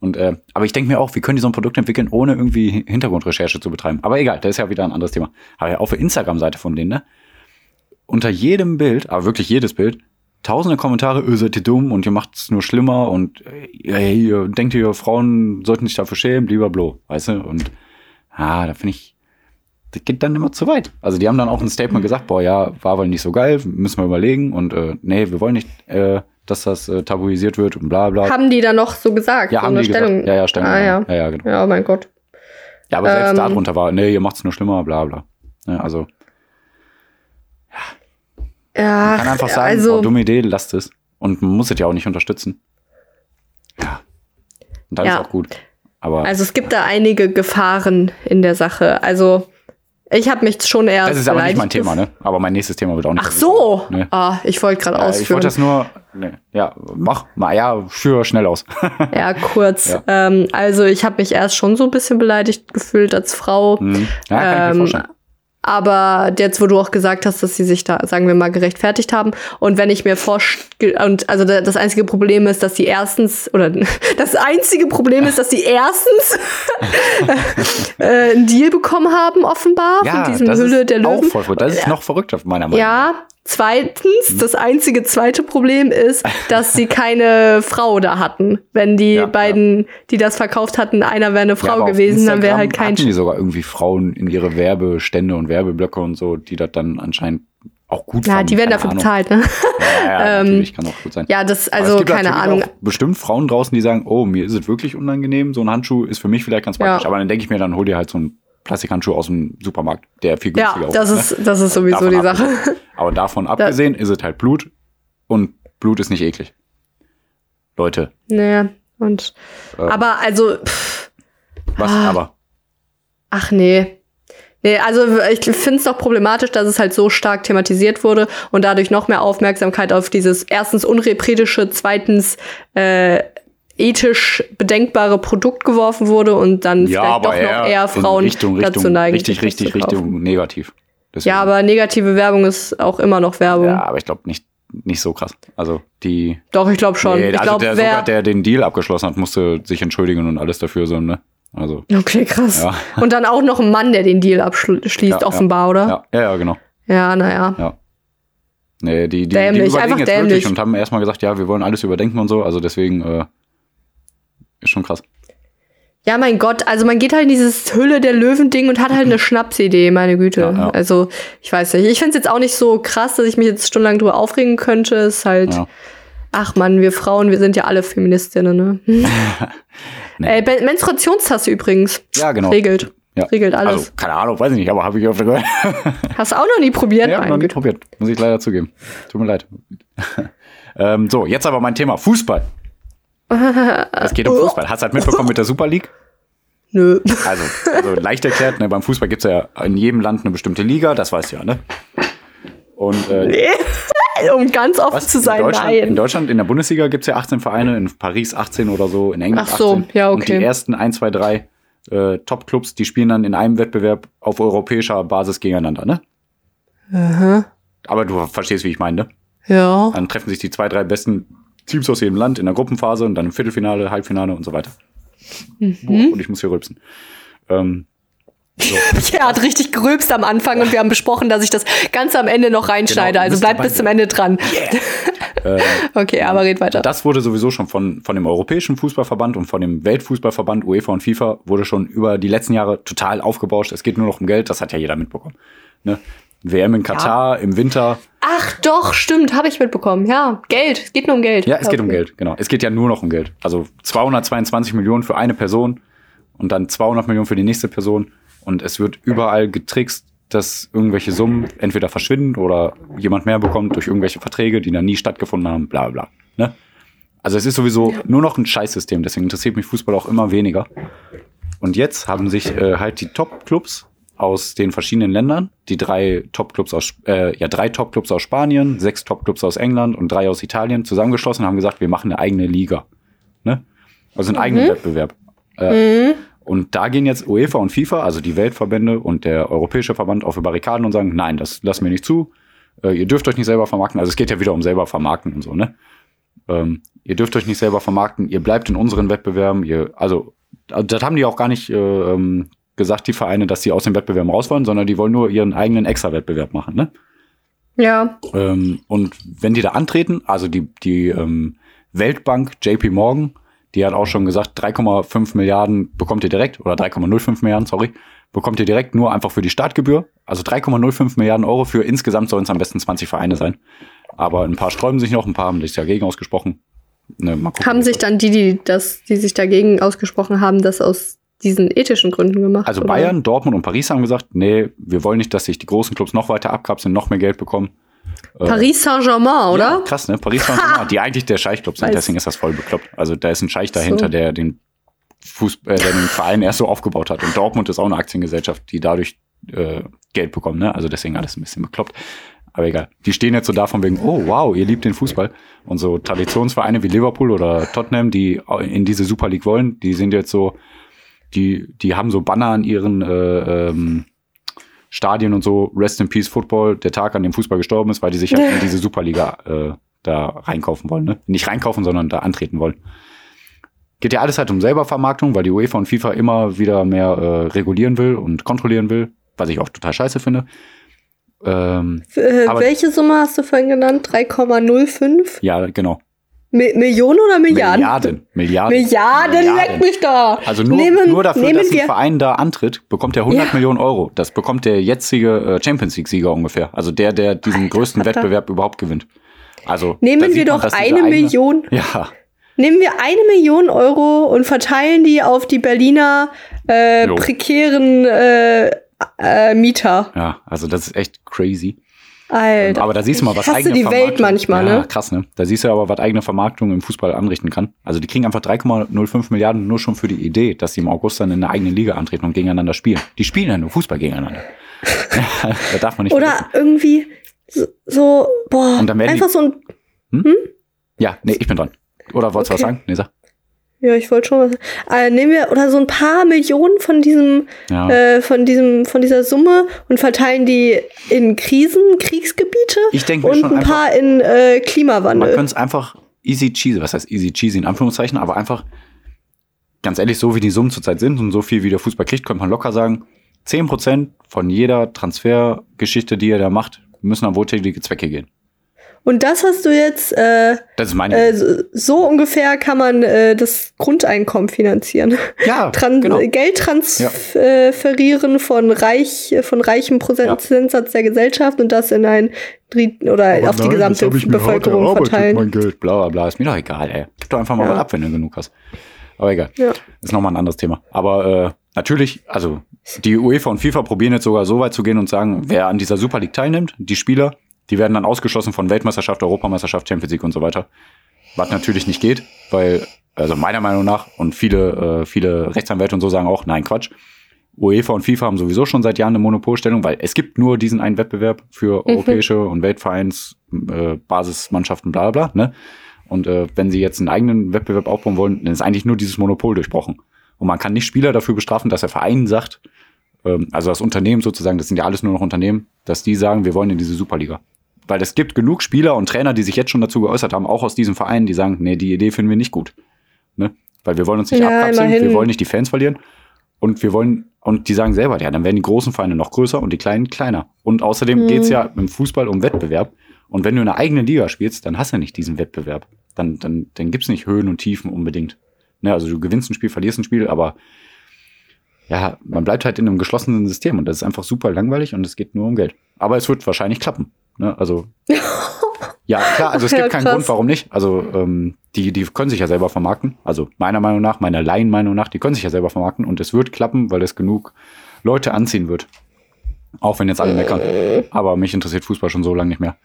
Und, äh, aber ich denke mir auch, wie können die so ein Produkt entwickeln, ohne irgendwie Hi- Hintergrundrecherche zu betreiben? Aber egal, das ist ja wieder ein anderes Thema. Aber ja, auf der Instagram-Seite von denen, ne? Unter jedem Bild, aber wirklich jedes Bild, tausende Kommentare, ihr seid ihr dumm und ihr macht es nur schlimmer und äh, hey, ihr denkt ihr, Frauen sollten sich dafür schämen, lieber blo, weißt du? Und ah, da finde ich, das geht dann immer zu weit. Also die haben dann auch ein Statement gesagt, boah, ja, war wohl nicht so geil, müssen wir überlegen und äh, nee, wir wollen nicht, äh, dass das äh, tabuisiert wird und bla bla. Haben die dann noch so gesagt? ja, so haben eine die Stellung? gesagt. Ja, ja, Stellung. Ah, ja. ja, ja, genau. Ja, mein Gott. Ja, aber selbst Ähm, darunter war, nee, ihr macht's nur schlimmer, bla bla. Ja, also Ja, man kann einfach sagen, also, boah, dumme Idee, lasst es. Und man muss es ja auch nicht unterstützen. Ja. Und dann Ja. ist auch gut. Aber also es gibt da einige Gefahren in der Sache. Also ich habe mich schon eher das ist aber nicht mein Thema, ne? Aber mein nächstes Thema wird auch nicht. Ach so. Nee. Ah, ich wollte gerade ich ausführen. wollte das nur, nee, ja, mach mal, ja, führ schnell aus. Ja, kurz. Ja. Ähm, also ich habe mich erst schon so ein bisschen beleidigt gefühlt als Frau. Hm. Ja, kann ich mir Ähm, vorstellen. Aber jetzt, wo du auch gesagt hast, dass sie sich da, sagen wir mal, gerechtfertigt haben. Und wenn ich mir vorstelle, und also da- das einzige Problem ist, dass sie erstens, oder das einzige Problem ist, dass sie erstens äh, einen Deal bekommen haben, offenbar, Ja, von diesem das Hülle der auch Löwen. voll verrückt. Das ist noch verrückter, meiner Meinung nach. Ja, zweitens, das einzige zweite Problem ist, dass sie keine Frau da hatten. Wenn die Ja, beiden, die das verkauft hatten, einer wäre eine Ja, Frau auf gewesen, dann wäre halt kein hatten die sogar irgendwie Frauen in ihre Werbestände und Werbeblöcke und so, die das dann anscheinend auch gut Ja, fanden. die werden dafür Ahnung. bezahlt, ne? Ja, ja, Ähm, natürlich, kann auch gut sein. Ja, das, Aber es also gibt keine natürlich Ahnung. Bestimmt Frauen draußen, die sagen, oh, mir ist es wirklich unangenehm, so ein Handschuh ist für mich vielleicht ganz praktisch. Ja. Aber dann denke ich mir, dann hol dir halt so einen Plastikhandschuh aus dem Supermarkt, der viel Ja, günstiger das ne? ist, das ist sowieso Davon die abgesehen. Sache. Aber davon abgesehen ist es halt Blut und Blut ist nicht eklig. Leute, naja, und, Äh. aber also, pff, was Ah. aber? ach nee. Nee, also ich finde es doch problematisch, dass es halt so stark thematisiert wurde und dadurch noch mehr Aufmerksamkeit auf dieses erstens unrepretische, zweitens äh, ethisch bedenkbare Produkt geworfen wurde und dann vielleicht doch noch eher Frauen Richtung, Richtung, dazu neigen. richtig, richtig. Richtung negativ. Deswegen- Ja, aber negative Werbung ist auch immer noch Werbung. Ja, aber ich glaube nicht, nicht so krass. Also die. Doch, ich glaube schon. Nee, ich also der, wer. sogar der den Deal abgeschlossen hat, musste sich entschuldigen und alles dafür so, ne? Also. Okay, krass. Ja. Und dann auch noch ein Mann, der den Deal abschließt, Ja, offenbar, oder? Ja, ja, ja, genau. Ja, naja. Ja. Nee, die, die, die Dämlich, überlegen einfach jetzt dämlich. wirklich und haben erstmal gesagt, ja, wir wollen alles überdenken und so. Also deswegen äh, ist schon krass. Ja, mein Gott, also man geht halt in dieses Hülle der Löwen-Ding und hat halt eine Schnapsidee, meine Güte. Ja, ja. Also, ich weiß nicht. Ich finde es jetzt auch nicht so krass, dass ich mich jetzt stundenlang drüber aufregen könnte. ist halt, Ja. ach man, wir Frauen, wir sind ja alle Feministinnen, ne? Nee. äh, Menstruationstasse übrigens. Ja, genau. Regelt. Regelt alles. Also, keine Ahnung, weiß ich nicht, aber habe ich öfter gehört. Hast du auch noch nie probiert? ja, Meine noch nie Güte. probiert. Muss ich leider zugeben. Tut mir leid. ähm, so, jetzt aber mein Thema Fußball. Es geht um Fußball. Hast du halt mitbekommen mit der Super League? Nö. Also, also leicht erklärt, ne, beim Fußball gibt's ja in jedem Land eine bestimmte Liga, das weißt du ja, ne? Und äh, um ganz offen was, zu sein, in, Deutschland, in nein. Deutschland, in der Bundesliga gibt's ja 18 Vereine, in Paris 18 oder so, in England Ach so, 18. ja, Und okay. die ersten 1, 2, 3 äh, Top-Clubs, die spielen dann in einem Wettbewerb auf europäischer Basis gegeneinander, ne? Aha. Aber du verstehst, wie ich meine, ne? Ja. Dann treffen sich die zwei, drei besten Teams aus jedem Land in der Gruppenphase und dann im Viertelfinale, Halbfinale und so weiter. Boah, und ich muss hier rülpsen. Ähm, Er hat richtig gerülpst am Anfang und wir haben besprochen, dass ich das ganz am Ende noch reinschneide. Genau, also bleibt bis zum Ende dran. okay, aber red weiter. das wurde sowieso schon von, von dem Europäischen Fußballverband und von dem Weltfußballverband UEFA und FIFA wurde schon über die letzten Jahre total aufgebauscht. Es geht nur noch um Geld, das hat ja jeder mitbekommen. Ne? WM in Katar im Winter. Ach doch, stimmt, habe ich mitbekommen. Ja, Geld. Es geht nur um Geld. Ja, es geht um. Geld, genau. Es geht ja nur noch um Geld. Also 222 Millionen für eine Person und dann 200 Millionen für die nächste Person. Und es wird überall getrickst, dass irgendwelche Summen entweder verschwinden oder jemand mehr bekommt durch irgendwelche Verträge, die dann nie stattgefunden haben, bla bla bla. Ne? Also es ist sowieso nur noch ein Scheißsystem, deswegen interessiert mich Fußball auch immer weniger. Und jetzt haben sich äh, halt die Top-Clubs aus den verschiedenen Ländern, die drei Top-Clubs aus, äh, ja, drei Top-Clubs aus Spanien, sechs Top-Clubs aus England und drei aus Italien zusammengeschlossen und haben gesagt, wir machen eine eigene Liga. Ne? Also einen eigenen Wettbewerb. Äh, Und da gehen jetzt UEFA und FIFA, also die Weltverbände und der Europäische Verband auf die Barrikaden und sagen, nein, das lassen wir nicht zu. Äh, ihr dürft euch nicht selber vermarkten. Also es geht ja wieder um selber vermarkten und so, ne? Ähm, ihr dürft euch nicht selber vermarkten, ihr bleibt in unseren Wettbewerben, ihr, also, also das haben die auch gar nicht äh, ähm, gesagt, die Vereine, dass die aus den Wettbewerben raus wollen, sondern die wollen nur ihren eigenen Extra-Wettbewerb machen, ne? Ja. Ähm, und wenn die da antreten, also die, die ähm, Weltbank, JP Morgan, die hat auch schon gesagt, 3,5 Milliarden bekommt ihr direkt, oder 3,05 Milliarden, sorry, bekommt ihr direkt nur einfach für die Startgebühr. Also 3,05 Milliarden Euro für insgesamt sollen es am besten 20 Vereine sein. Aber ein paar sträuben sich noch, ein paar haben sich dagegen ausgesprochen. Ne, gucken, Haben sich dann die, die das, die sich dagegen ausgesprochen haben, das aus diesen ethischen Gründen gemacht? Also oder? Bayern, Dortmund und Paris haben gesagt, nee, wir wollen nicht, dass sich die großen Clubs noch weiter abkapseln, noch mehr Geld bekommen. Paris Saint-Germain, oder? Ja, krass, ne? Paris Saint-Germain, die eigentlich der Scheichclub sind, Weiß. deswegen ist das voll bekloppt. Also da ist ein Scheich dahinter, So. der den Fuß, äh, der den Verein erst so aufgebaut hat. Und Dortmund ist auch eine Aktiengesellschaft, die dadurch äh, Geld bekommt, ne? Also deswegen alles ein bisschen bekloppt. Aber egal. Die stehen jetzt so da von wegen, oh wow, ihr liebt den Fußball. Und so Traditionsvereine wie Liverpool oder Tottenham, die in diese Super League wollen, die sind jetzt so, die, die haben so Banner an ihren äh, ähm, Stadien und so, Rest in Peace Football, der Tag, an dem Fußball gestorben ist, weil die sich halt in diese Superliga äh, da reinkaufen wollen. Ne? Nicht reinkaufen, sondern da antreten wollen. Geht ja alles halt um Selbervermarktung, weil die UEFA und FIFA immer wieder mehr äh, regulieren will und kontrollieren will, was ich auch total scheiße finde. Ähm, Äh, welche Summe hast du vorhin genannt? 3,05? ja, genau. Mi Millionen oder Milliarden? Milliarden. Milliarden. Milliarden, leck mich da. Also nur, nehmen, nur dafür, dass ein Verein da antritt, bekommt er 100 Ja. Millionen Euro. Das bekommt der jetzige äh, Champions League-Sieger ungefähr. Also der, der diesen größten Vater. Wettbewerb überhaupt gewinnt. Also Nehmen wir man, doch diese eine eigene- Million, Ja, nehmen wir eine Million Euro und verteilen die auf die Berliner äh, prekären äh, äh, Mieter. ja, also das ist echt crazy. Alter. Aber da siehst du mal, was eigene die Welt Vermarktung- manchmal, ja, ne? krass, ne? Da siehst du aber, was eigene Vermarktung im Fußball anrichten kann. Also die kriegen einfach 3,05 Milliarden nur schon für die Idee, dass sie im August dann in eine eigene Liga antreten und gegeneinander spielen. Die spielen ja nur Fußball gegeneinander. da darf man nicht vergessen. Oder irgendwie so, so boah, werden die- einfach so ein Ja, nee, ich bin dran. Oder wolltest du was Okay. sagen? Nee, sag. Ja, ich wollte schon was. Äh, nehmen wir oder so ein paar Millionen von diesem, Ja. äh, von diesem, von dieser Summe und verteilen die in Krisen, Kriegsgebiete Ich denke mir und schon ein einfach, paar in äh, man Klimawandel. könnte es einfach easy cheesy, was heißt easy cheesy in Anführungszeichen, aber einfach, ganz ehrlich, so wie die Summen zurzeit sind und so viel wie der Fußball kriegt, könnte man locker sagen, 10% von jeder Transfergeschichte, die er da macht, müssen an wohltätige Zwecke gehen. Und das hast du jetzt, äh, Das ist meine. äh, so, so ungefähr kann man äh, das Grundeinkommen finanzieren. ja, Tran genau. Geld transferieren von reich, von reichem Prozentsatz der Gesellschaft und das in ein oder Aber auf die nein, gesamte das hab ich mir hart Bevölkerung verteilen. Mein Geld, bla bla bla. Ist mir doch egal, ey. Gib doch einfach mal Ja. was ab, wenn du genug hast. Aber egal. Ja. Ist nochmal ein anderes Thema. Aber äh, natürlich, also die UEFA und FIFA probieren jetzt sogar so weit zu gehen und sagen, wer an dieser Super League teilnimmt, die Spieler, die werden dann ausgeschlossen von Weltmeisterschaft, Europameisterschaft, Champions League und so weiter. Was natürlich nicht geht, weil, also meiner Meinung nach, und viele, äh, viele Rechtsanwälte und so sagen auch, nein, Quatsch. UEFA und FIFA haben sowieso schon seit Jahren eine Monopolstellung, weil es gibt nur diesen einen Wettbewerb für europäische und Weltvereins, äh, Basismannschaften, bla bla, ne? Und äh, wenn sie jetzt einen eigenen Wettbewerb aufbauen wollen, dann ist eigentlich nur dieses Monopol durchbrochen. Und man kann nicht Spieler dafür bestrafen, dass der Verein sagt, ähm, also das Unternehmen sozusagen, das sind ja alles nur noch Unternehmen, dass die sagen, wir wollen in diese Superliga. Weil es gibt genug Spieler und Trainer, die sich jetzt schon dazu geäußert haben, auch aus diesem Verein, die sagen, nee, die Idee finden wir nicht gut. Ne? Weil wir wollen uns nicht Ja, abkapseln, immerhin. wir wollen nicht die Fans verlieren. Und wir wollen, und die sagen selber, ja, dann werden die großen Vereine noch größer und die kleinen kleiner. Und außerdem Mhm. geht's ja im Fußball um Wettbewerb. Und wenn du in einer eigenen Liga spielst, dann hast du nicht diesen Wettbewerb. Dann, dann, dann gibt's nicht Höhen und Tiefen unbedingt. Ne, also du gewinnst ein Spiel, verlierst ein Spiel, aber ja, man bleibt halt in einem geschlossenen System und das ist einfach super langweilig und es geht nur um Geld. Aber es wird wahrscheinlich klappen. Ne? Also ja, klar, also es Ja, gibt keinen krass. Grund, warum nicht. Also ähm, die, die können sich ja selber vermarkten. Also meiner Meinung nach, meiner Laienmeinung nach, die können sich ja selber vermarkten und es wird klappen, weil es genug Leute anziehen wird. Auch wenn jetzt alle meckern. Aber mich interessiert Fußball schon so lange nicht mehr.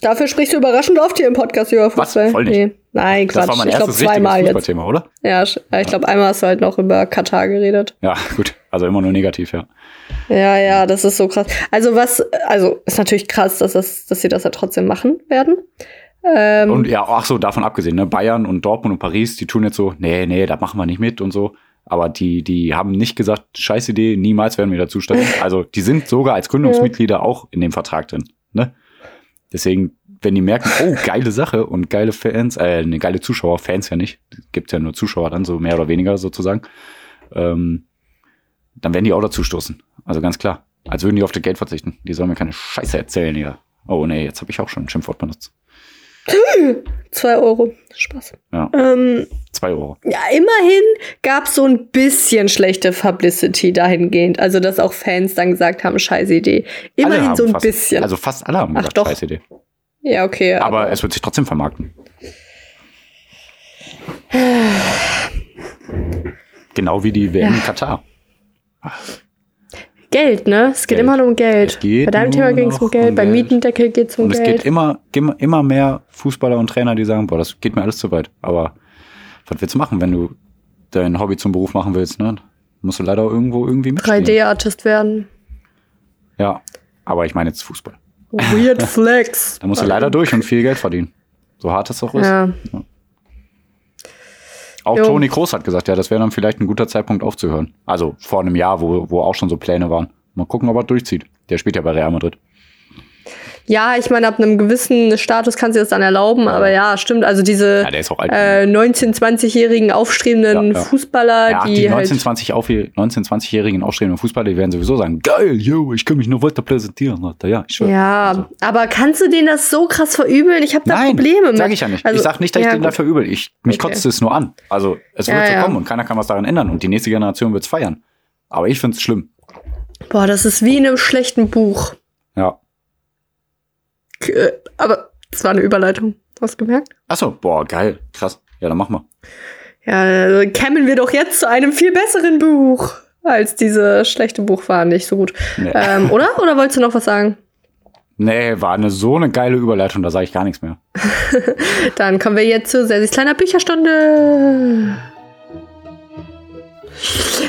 Dafür sprichst du überraschend oft hier im Podcast über Fußball. Voll nicht. Nee. Nein, Quatsch. Das war mein ich glaube erstes richtiges zweimal jetzt. Fußballthema, oder? Ja, ich glaube einmal hast du halt noch über Katar geredet. Ja, gut. Also immer nur negativ, ja. Ja, ja, das ist so krass. Also was, also ist natürlich krass, dass, das, dass sie das ja trotzdem machen werden. Ähm, Und ja, ach so, davon abgesehen, ne? Bayern und Dortmund und Paris, die tun jetzt so, nee, nee, da machen wir nicht mit und so. Aber die, die haben nicht gesagt, scheiß Idee, niemals werden wir dazu stimmen. Also die sind sogar als Gründungsmitglieder auch in dem Vertrag drin. Ne? Deswegen, wenn die merken, oh, geile Sache und geile Fans, äh, ne, geile Zuschauer, Fans ja nicht, gibt ja nur Zuschauer dann, so mehr oder weniger sozusagen, ähm, dann werden die auch dazu stoßen. Also ganz klar. Als würden die auf das Geld verzichten. Die sollen mir keine Scheiße erzählen hier. Oh nee, jetzt habe ich auch schon ein Schimpfwort benutzt. Zwei Euro. Spaß. Ja, Ähm, zwei Euro. ja, immerhin gab es so ein bisschen schlechte Publicity dahingehend. Also, dass auch Fans dann gesagt haben, scheiß Idee. Immerhin so ein fast, bisschen. Also fast alle haben Ach gesagt, doch. scheiß Idee. ja, okay. Aber es wird sich trotzdem vermarkten. genau wie die WM in Katar. Geld, ne? Es geht Geld. immer nur um Geld. Es Bei deinem Thema ging es um Geld, um beim Geld. Mietendeckel geht es um Und es Geld. geht immer, immer, mehr Fußballer und Trainer, die sagen, boah, das geht mir alles zu weit. Aber was willst du machen, wenn du dein Hobby zum Beruf machen willst, ne? Musst du leider irgendwo irgendwie mitspielen. 3D-Artist werden. Ja. Aber ich meine jetzt Fußball. Weird Flex. Da musst du leider durch und viel Geld verdienen. So hart es auch ist. Ja. Auch Jo. Toni Kroos hat gesagt, ja, das wäre dann vielleicht ein guter Zeitpunkt aufzuhören. Also vor einem Jahr, wo, wo auch schon so Pläne waren. Mal gucken, ob er durchzieht. Der spielt ja bei Real Madrid. Ja, ich meine, ab einem gewissen Status kannst du das dann erlauben, aber ja, stimmt. Also diese Ja, äh, 19-, 20-jährigen aufstrebenden Ja. Fußballer, ja, die, die, halt. 19-, 20 auf, 19-, 20-jährigen aufstrebenden Fußballer, die werden sowieso sagen, geil, yo, ich kann mich nur weiter präsentieren. Alter. Ja, ich schwör. Ja, aber kannst du denen das so krass verübeln? Ich habe da Nein, Probleme mit. sag ich ja nicht. Also, ich sag nicht, dass ich den gut. dafür übel. Ich, mich Okay. kotzt es nur an. Also es wird Ja, so kommen und keiner kann was daran ändern. Und die nächste Generation wird's feiern. Aber ich find's schlimm. Boah, das ist wie in einem schlechten Buch. Äh, Aber das war eine Überleitung. Hast du gemerkt? Achso, boah, geil. Krass. Ja, dann mach mal. Ja, also kämen wir doch jetzt zu einem viel besseren Buch, als diese schlechte Buch war. Nicht so gut. Nee. Ähm, oder? Oder wolltest du noch was sagen? Nee, war eine so eine geile Überleitung, da sage ich gar nichts mehr. Dann kommen wir jetzt zu Sessis kleiner Bücherstunde.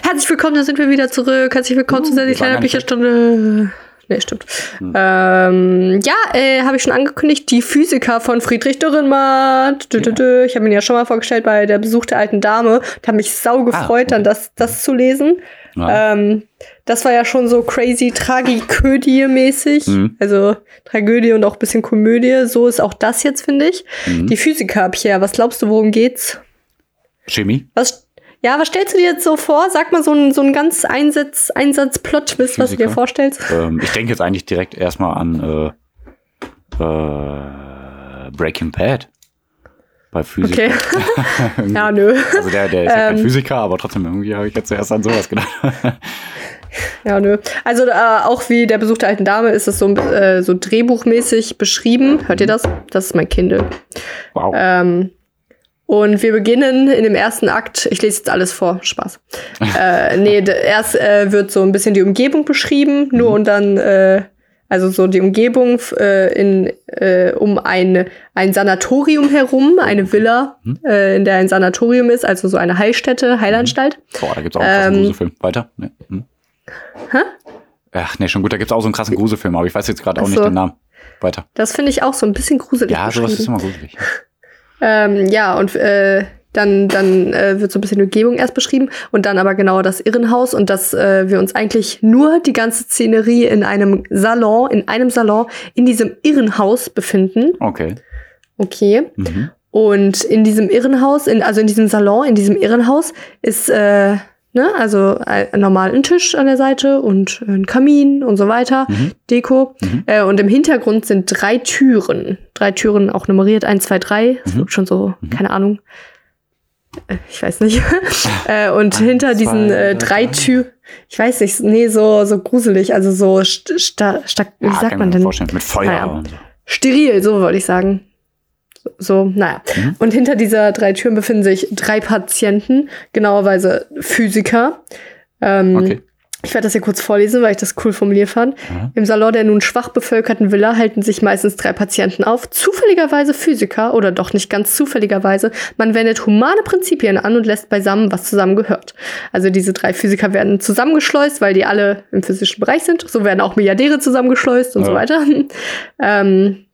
Herzlich willkommen, da sind wir wieder zurück. Herzlich willkommen zu Uh, Sessis wir waren kleiner nicht weg. Nee, stimmt. Ähm, ja, äh, habe ich schon angekündigt, die Physiker von Friedrich Dürrenmatt. Dü, dü, dü. Ich habe ihn ja schon mal vorgestellt bei der Besuch der alten Dame. Da habe mich sau gefreut, Ah, dann das, das zu lesen. Ja. Ähm, das war ja schon so crazy Tragiködie-mäßig. Mhm. Also Tragödie und auch ein bisschen Komödie. So ist auch das jetzt, finde ich. Mhm. Die Physiker ja. Was glaubst du, worum geht's? Chemie? Was, ja, was stellst du dir jetzt so vor? Sag mal so einen so einen ganz Einsatz, Einsatz-Plot-Twist, was du dir Physiker? vorstellst. Ähm, ich denke jetzt eigentlich direkt erstmal an äh, äh, Breaking Bad. Bei Physik. Okay. ja, nö. Also der, der ist ja kein Ähm. Physiker, aber trotzdem irgendwie habe ich jetzt zuerst an sowas gedacht. Ja, nö. Also äh, auch wie der Besuch der alten Dame ist es so, äh, so drehbuchmäßig beschrieben. Hört ihr das? Das ist mein Kindle. wow. Ähm, und wir beginnen in dem ersten Akt. Ich lese jetzt alles vor. Spaß. äh, nee, erst äh, wird so ein bisschen die Umgebung beschrieben, nur Mhm. und dann, äh, also so die Umgebung äh, in, äh, um ein, ein Sanatorium herum, eine Villa, Mhm. äh, in der ein Sanatorium ist, also so eine Heilstätte, Heilanstalt. Boah, da gibt's auch einen krassen ähm, Gruselfilm. Weiter? Nee. Hm? Hä? Ach nee, schon gut, da gibt's auch so einen krassen Gruselfilm, aber ich weiß jetzt gerade auch Ach nicht so. den Namen. Weiter. Das finde ich auch so ein bisschen gruselig Ja, sowas ist immer gruselig. Ähm, ja, und äh, dann, dann äh, wird so ein bisschen die Umgebung erst beschrieben und dann aber genauer das Irrenhaus und dass äh, wir uns eigentlich nur die ganze Szenerie in einem Salon, in einem Salon in diesem Irrenhaus befinden. Okay. Okay. Mhm. Und in diesem Irrenhaus, in, also in diesem Salon, in diesem Irrenhaus ist, äh, ne, also ein, normal ein Tisch an der Seite und ein Kamin und so weiter, Mhm. Deko. Mhm. Äh, und im Hintergrund sind drei Türen. Drei Türen auch nummeriert, eins, zwei, drei. Das Mhm. wirkt schon so, Mhm. keine Ahnung. Äh, Ich weiß nicht. äh, und hinter Eins, diesen zwei, äh, drei. Türen, ich weiß nicht, nee, so, so gruselig, also so, sta, sta, wie sagt man denn? Mit Feuer Naja. Steril, so wollte ich sagen. So, so naja. Mhm. Und hinter dieser drei Türen befinden sich drei Patienten, genauerweise Physiker. Ähm, Okay. Ich werde das hier kurz vorlesen, weil ich das cool formuliert fand. Ja. Im Salon der nun schwach bevölkerten Villa halten sich meistens drei Patienten auf, zufälligerweise Physiker oder doch nicht ganz zufälligerweise. Man wendet humane Prinzipien an und lässt beisammen, was zusammengehört. Also diese drei Physiker werden zusammengeschleust, weil die alle im physischen Bereich sind. So werden auch Milliardäre zusammengeschleust und so Ja. weiter. ähm,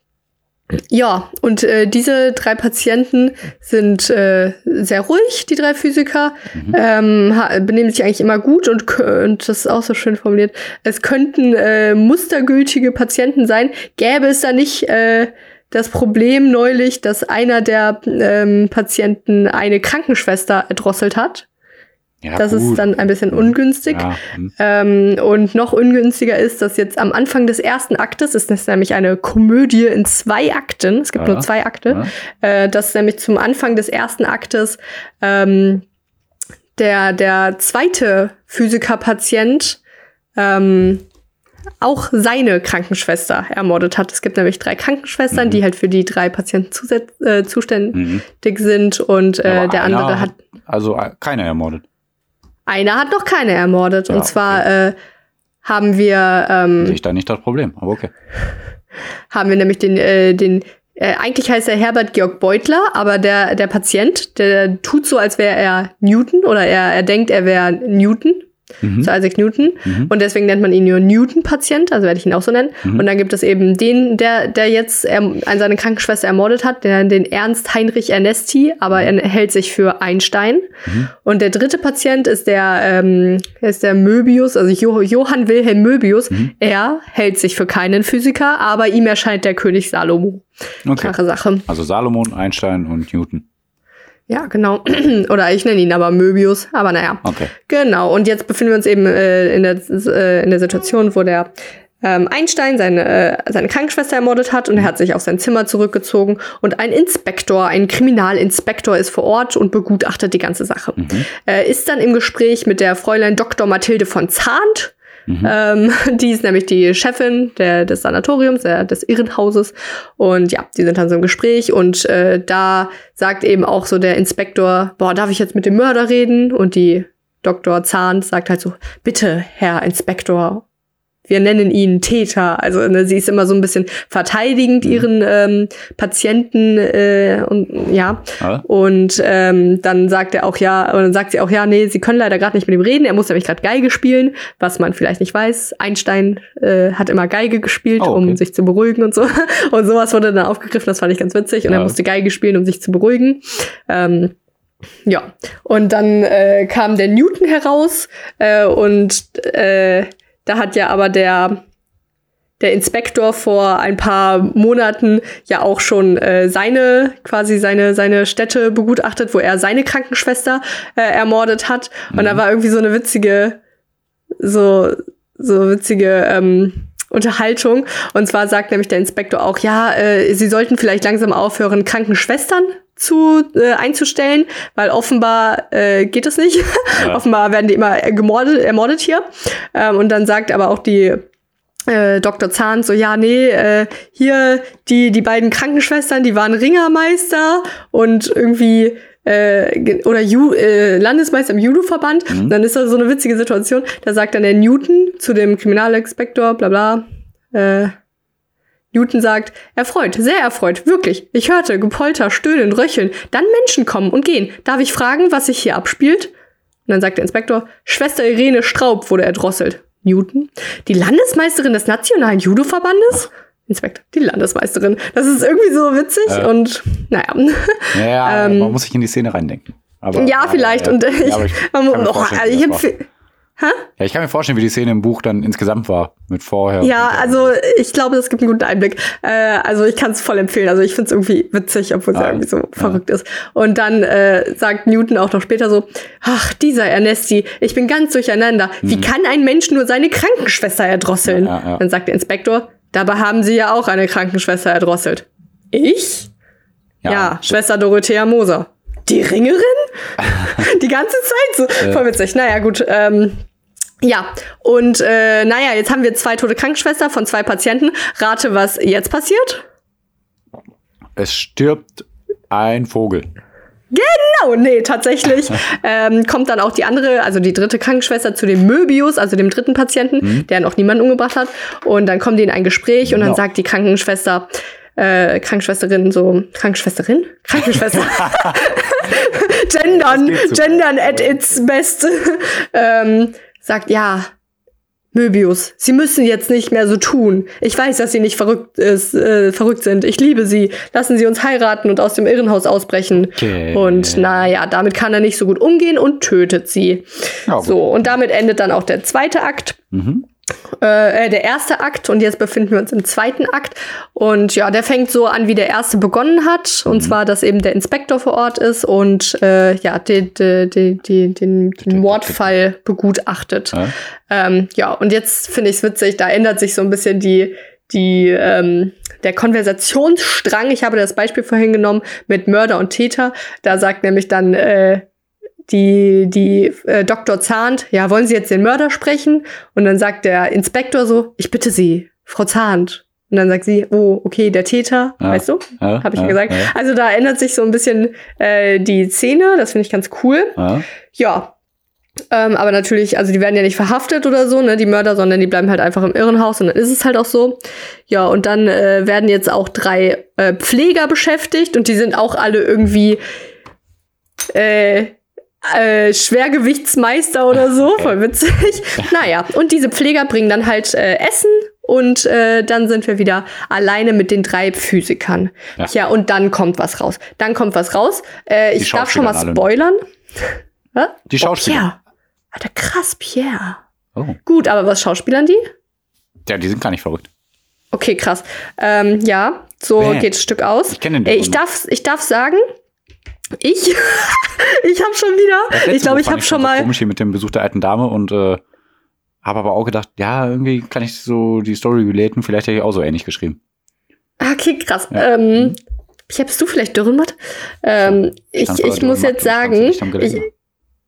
ja, und äh, diese drei Patienten sind äh, sehr ruhig, die drei Physiker, Mhm. ähm, benehmen sich eigentlich immer gut und, und das ist auch so schön formuliert. Es könnten äh, mustergültige Patienten sein, gäbe es da nicht äh, das Problem neulich, dass einer der ähm, Patienten eine Krankenschwester erdrosselt hat. Ja, das ist gut. dann ein bisschen ungünstig. Ja, hm. Ähm, und noch ungünstiger ist, dass jetzt am Anfang des ersten Aktes, ist das nämlich eine Komödie in zwei Akten, es gibt Ja. nur zwei Akte, äh, dass nämlich zum Anfang des ersten Aktes ähm, der, der zweite Physikerpatient ähm, auch seine Krankenschwester ermordet hat. Es gibt nämlich drei Krankenschwestern, Mhm. die halt für die drei Patienten äh, zuständig Mhm. sind und äh, der andere hat Also äh, keiner ermordet. Einer hat noch keine ermordet. Ja, und zwar äh, haben wir ähm, Sehe ich da nicht das Problem, aber okay. haben wir nämlich den, äh, den äh, eigentlich heißt er Herbert Georg Beutler, aber der, der Patient, der tut so, als wäre er Newton oder er, er denkt, er wäre Newton, Mhm. so Isaac Newton. Mhm. Und deswegen nennt man ihn nur Newton-Patient, also werde ich ihn auch so nennen. Mhm. Und dann gibt es eben den, der, der jetzt ähm, seine Krankenschwester ermordet hat, der, den Ernst Heinrich Ernesti, aber er hält sich für Einstein. Mhm. Und der dritte Patient ist der, ähm, ist der Möbius, also jo Johann Wilhelm Möbius. Mhm. Er hält sich für keinen Physiker, aber ihm erscheint der König Salomo. Okay. Klare Sache. Also Salomon, Einstein und Newton. Ja, genau. Oder ich nenne ihn aber Möbius, aber naja. Okay. Genau, und jetzt befinden wir uns eben äh, in, der, äh, in der Situation, wo der ähm, Einstein seine, äh, seine Krankenschwester ermordet hat und er hat sich auf sein Zimmer zurückgezogen und ein Inspektor, ein Kriminalinspektor ist vor Ort und begutachtet die ganze Sache. Mhm. Äh, ist dann im Gespräch mit der Fräulein Dr. Mathilde von Zahnt. Mhm. Ähm, die ist nämlich die Chefin der, des Sanatoriums, der, des Irrenhauses. Und ja, die sind dann so im Gespräch und äh, da sagt eben auch so der Inspektor, boah, darf ich jetzt mit dem Mörder reden? Und die Dr. Zahn sagt halt so, bitte, Herr Inspektor, wir nennen ihn Täter. Also ne, sie ist immer so ein bisschen verteidigend Mhm. ihren ähm, Patienten äh, und ja. Ja. Und ähm, dann sagt er auch ja, und dann sagt sie auch ja, nee, sie können leider gerade nicht mit ihm reden. Er muss nämlich gerade Geige spielen, was man vielleicht nicht weiß. Einstein äh, hat immer Geige gespielt, Oh, okay. um sich zu beruhigen und so. Und sowas wurde dann aufgegriffen. Das fand ich ganz witzig. Und er Ja. musste Geige spielen, um sich zu beruhigen. Ähm, ja, und dann äh, kam der Newton heraus äh, und äh, da hat ja aber der der Inspektor vor ein paar Monaten ja auch schon äh, seine quasi seine seine Stätte begutachtet, wo er seine Krankenschwester äh, ermordet hat und da Mhm. war irgendwie so eine witzige so so witzige ähm, Unterhaltung. Und zwar sagt nämlich der Inspektor auch, ja, äh, sie sollten vielleicht langsam aufhören, Krankenschwestern zu äh, einzustellen, weil offenbar äh, geht es nicht. Ja. offenbar werden die immer gemordet, ermordet hier. Ähm, und dann sagt aber auch die äh, Dr. Zahn so, ja, nee, äh, hier die, die beiden Krankenschwestern, die waren Ringermeister und irgendwie äh, oder Ju äh, Landesmeister im Judo-Verband. Mhm. Dann ist da so eine witzige Situation. Da sagt dann der Newton zu dem Kriminalinspektor, bla bla, äh, Newton sagt, erfreut, sehr erfreut, wirklich. Ich hörte Gepolter, Stöhnen, Röcheln, dann Menschen kommen und gehen. Darf ich fragen, was sich hier abspielt? Und dann sagt der Inspektor, Schwester Irene Straub wurde erdrosselt. Newton, die Landesmeisterin des Nationalen Judo-Verbandes? Inspektor, die Landesmeisterin. Das ist irgendwie so witzig Äh. und naja. Ja, Ähm, man muss sich in die Szene reindenken. Aber, ja, vielleicht. ja, und äh, ich, ja, ich, man oh, ich das empfehle. ja, ich kann mir vorstellen, wie die Szene im Buch dann insgesamt war. Mit vorher. Ja, also ich glaube, das gibt einen guten Einblick. Äh, also ich kann es voll empfehlen. Also ich finde es irgendwie witzig, obwohl es Ah, irgendwie so verrückt ist. Und dann äh, sagt Newton auch noch später so, ach, dieser Ernesti, ich bin ganz durcheinander. Wie kann ein Mensch nur seine Krankenschwester erdrosseln? Mhm. Ja, ja, ja. Dann sagt der Inspektor, dabei haben Sie ja auch eine Krankenschwester erdrosselt. Ich? Ja, Schwester Dorothea Moser. Die Ringerin? Die ganze Zeit so. Voll witzig. Naja, gut. Ähm, ja, und äh, naja, jetzt haben wir zwei tote Krankenschwestern von zwei Patienten. Rate, was jetzt passiert? Es stirbt ein Vogel. Genau, nee, tatsächlich ähm, kommt dann auch die andere, also die dritte Krankenschwester zu dem Möbius, also dem dritten Patienten, der noch niemanden umgebracht hat. Und dann kommen die in ein Gespräch und dann sagt die Krankenschwester, äh, Krankenschwesterin so, Krankenschwesterin? Krankenschwester. gendern, gendern at its best. ähm, sagt, ja, Möbius, Sie müssen jetzt nicht mehr so tun. Ich weiß, dass Sie nicht verrückt, ist, äh, verrückt sind. Ich liebe Sie. Lassen Sie uns heiraten und aus dem Irrenhaus ausbrechen. Okay. Und naja, damit kann er nicht so gut umgehen und tötet sie. Ja, so, und damit endet dann auch der zweite Akt. Mhm. Äh, äh, der erste Akt und jetzt befinden wir uns im zweiten Akt. Und ja, der fängt so an, wie der erste begonnen hat. Und zwar, dass eben der Inspektor vor Ort ist und äh, ja, die, die, die, die, den, den Mordfall begutachtet. Ja. Ähm, ja, und jetzt finde ich es witzig, da ändert sich so ein bisschen die, die, ähm, der Konversationsstrang. Ich habe das Beispiel vorhin genommen mit Mörder und Täter. Da sagt nämlich dann äh, die, die äh, Dr. Zahnt, ja, wollen Sie jetzt den Mörder sprechen? Und dann sagt der Inspektor so, ich bitte Sie, Frau Zahnt. Und dann sagt sie, oh, okay, der Täter, Ja. weißt du? Ja, Habe ich ja, gesagt. ja. Also da ändert sich so ein bisschen äh, die Szene, das finde ich ganz cool. Ja. Ja. Ähm, aber natürlich, also die werden ja nicht verhaftet oder so, ne, die Mörder, sondern die bleiben halt einfach im Irrenhaus und dann ist es halt auch so. Ja, und dann äh, werden jetzt auch drei äh, Pfleger beschäftigt und die sind auch alle irgendwie äh, äh, Schwergewichtsmeister oder so, Okay. voll witzig. naja, und diese Pfleger bringen dann halt äh, Essen und äh, dann sind wir wieder alleine mit den drei Physikern. Ja. Ja, und dann kommt was raus. Dann kommt was raus. Äh, ich darf schon mal spoilern. Die Schauspieler. Oh, Pierre. Alter, krass, Pierre. Oh. Gut, aber was schauspielern die? Ja, die sind gar nicht verrückt. Okay, krass. Ähm, ja, so Bäh. geht das Stück aus. Ich kenn den Ey, ich darf, ich darf sagen, ich, ich habe schon wieder, ich glaube, ich habe schon so mal, komisch hier mit dem Besuch der alten Dame und äh, habe aber auch gedacht, ja, irgendwie kann ich so die Story relaten. Vielleicht hätte ich auch so ähnlich geschrieben. Okay, krass. Ja. Ähm, Hast du vielleicht Dürrenmatt? Ähm, ich, ich der muss jetzt sagen, so ich,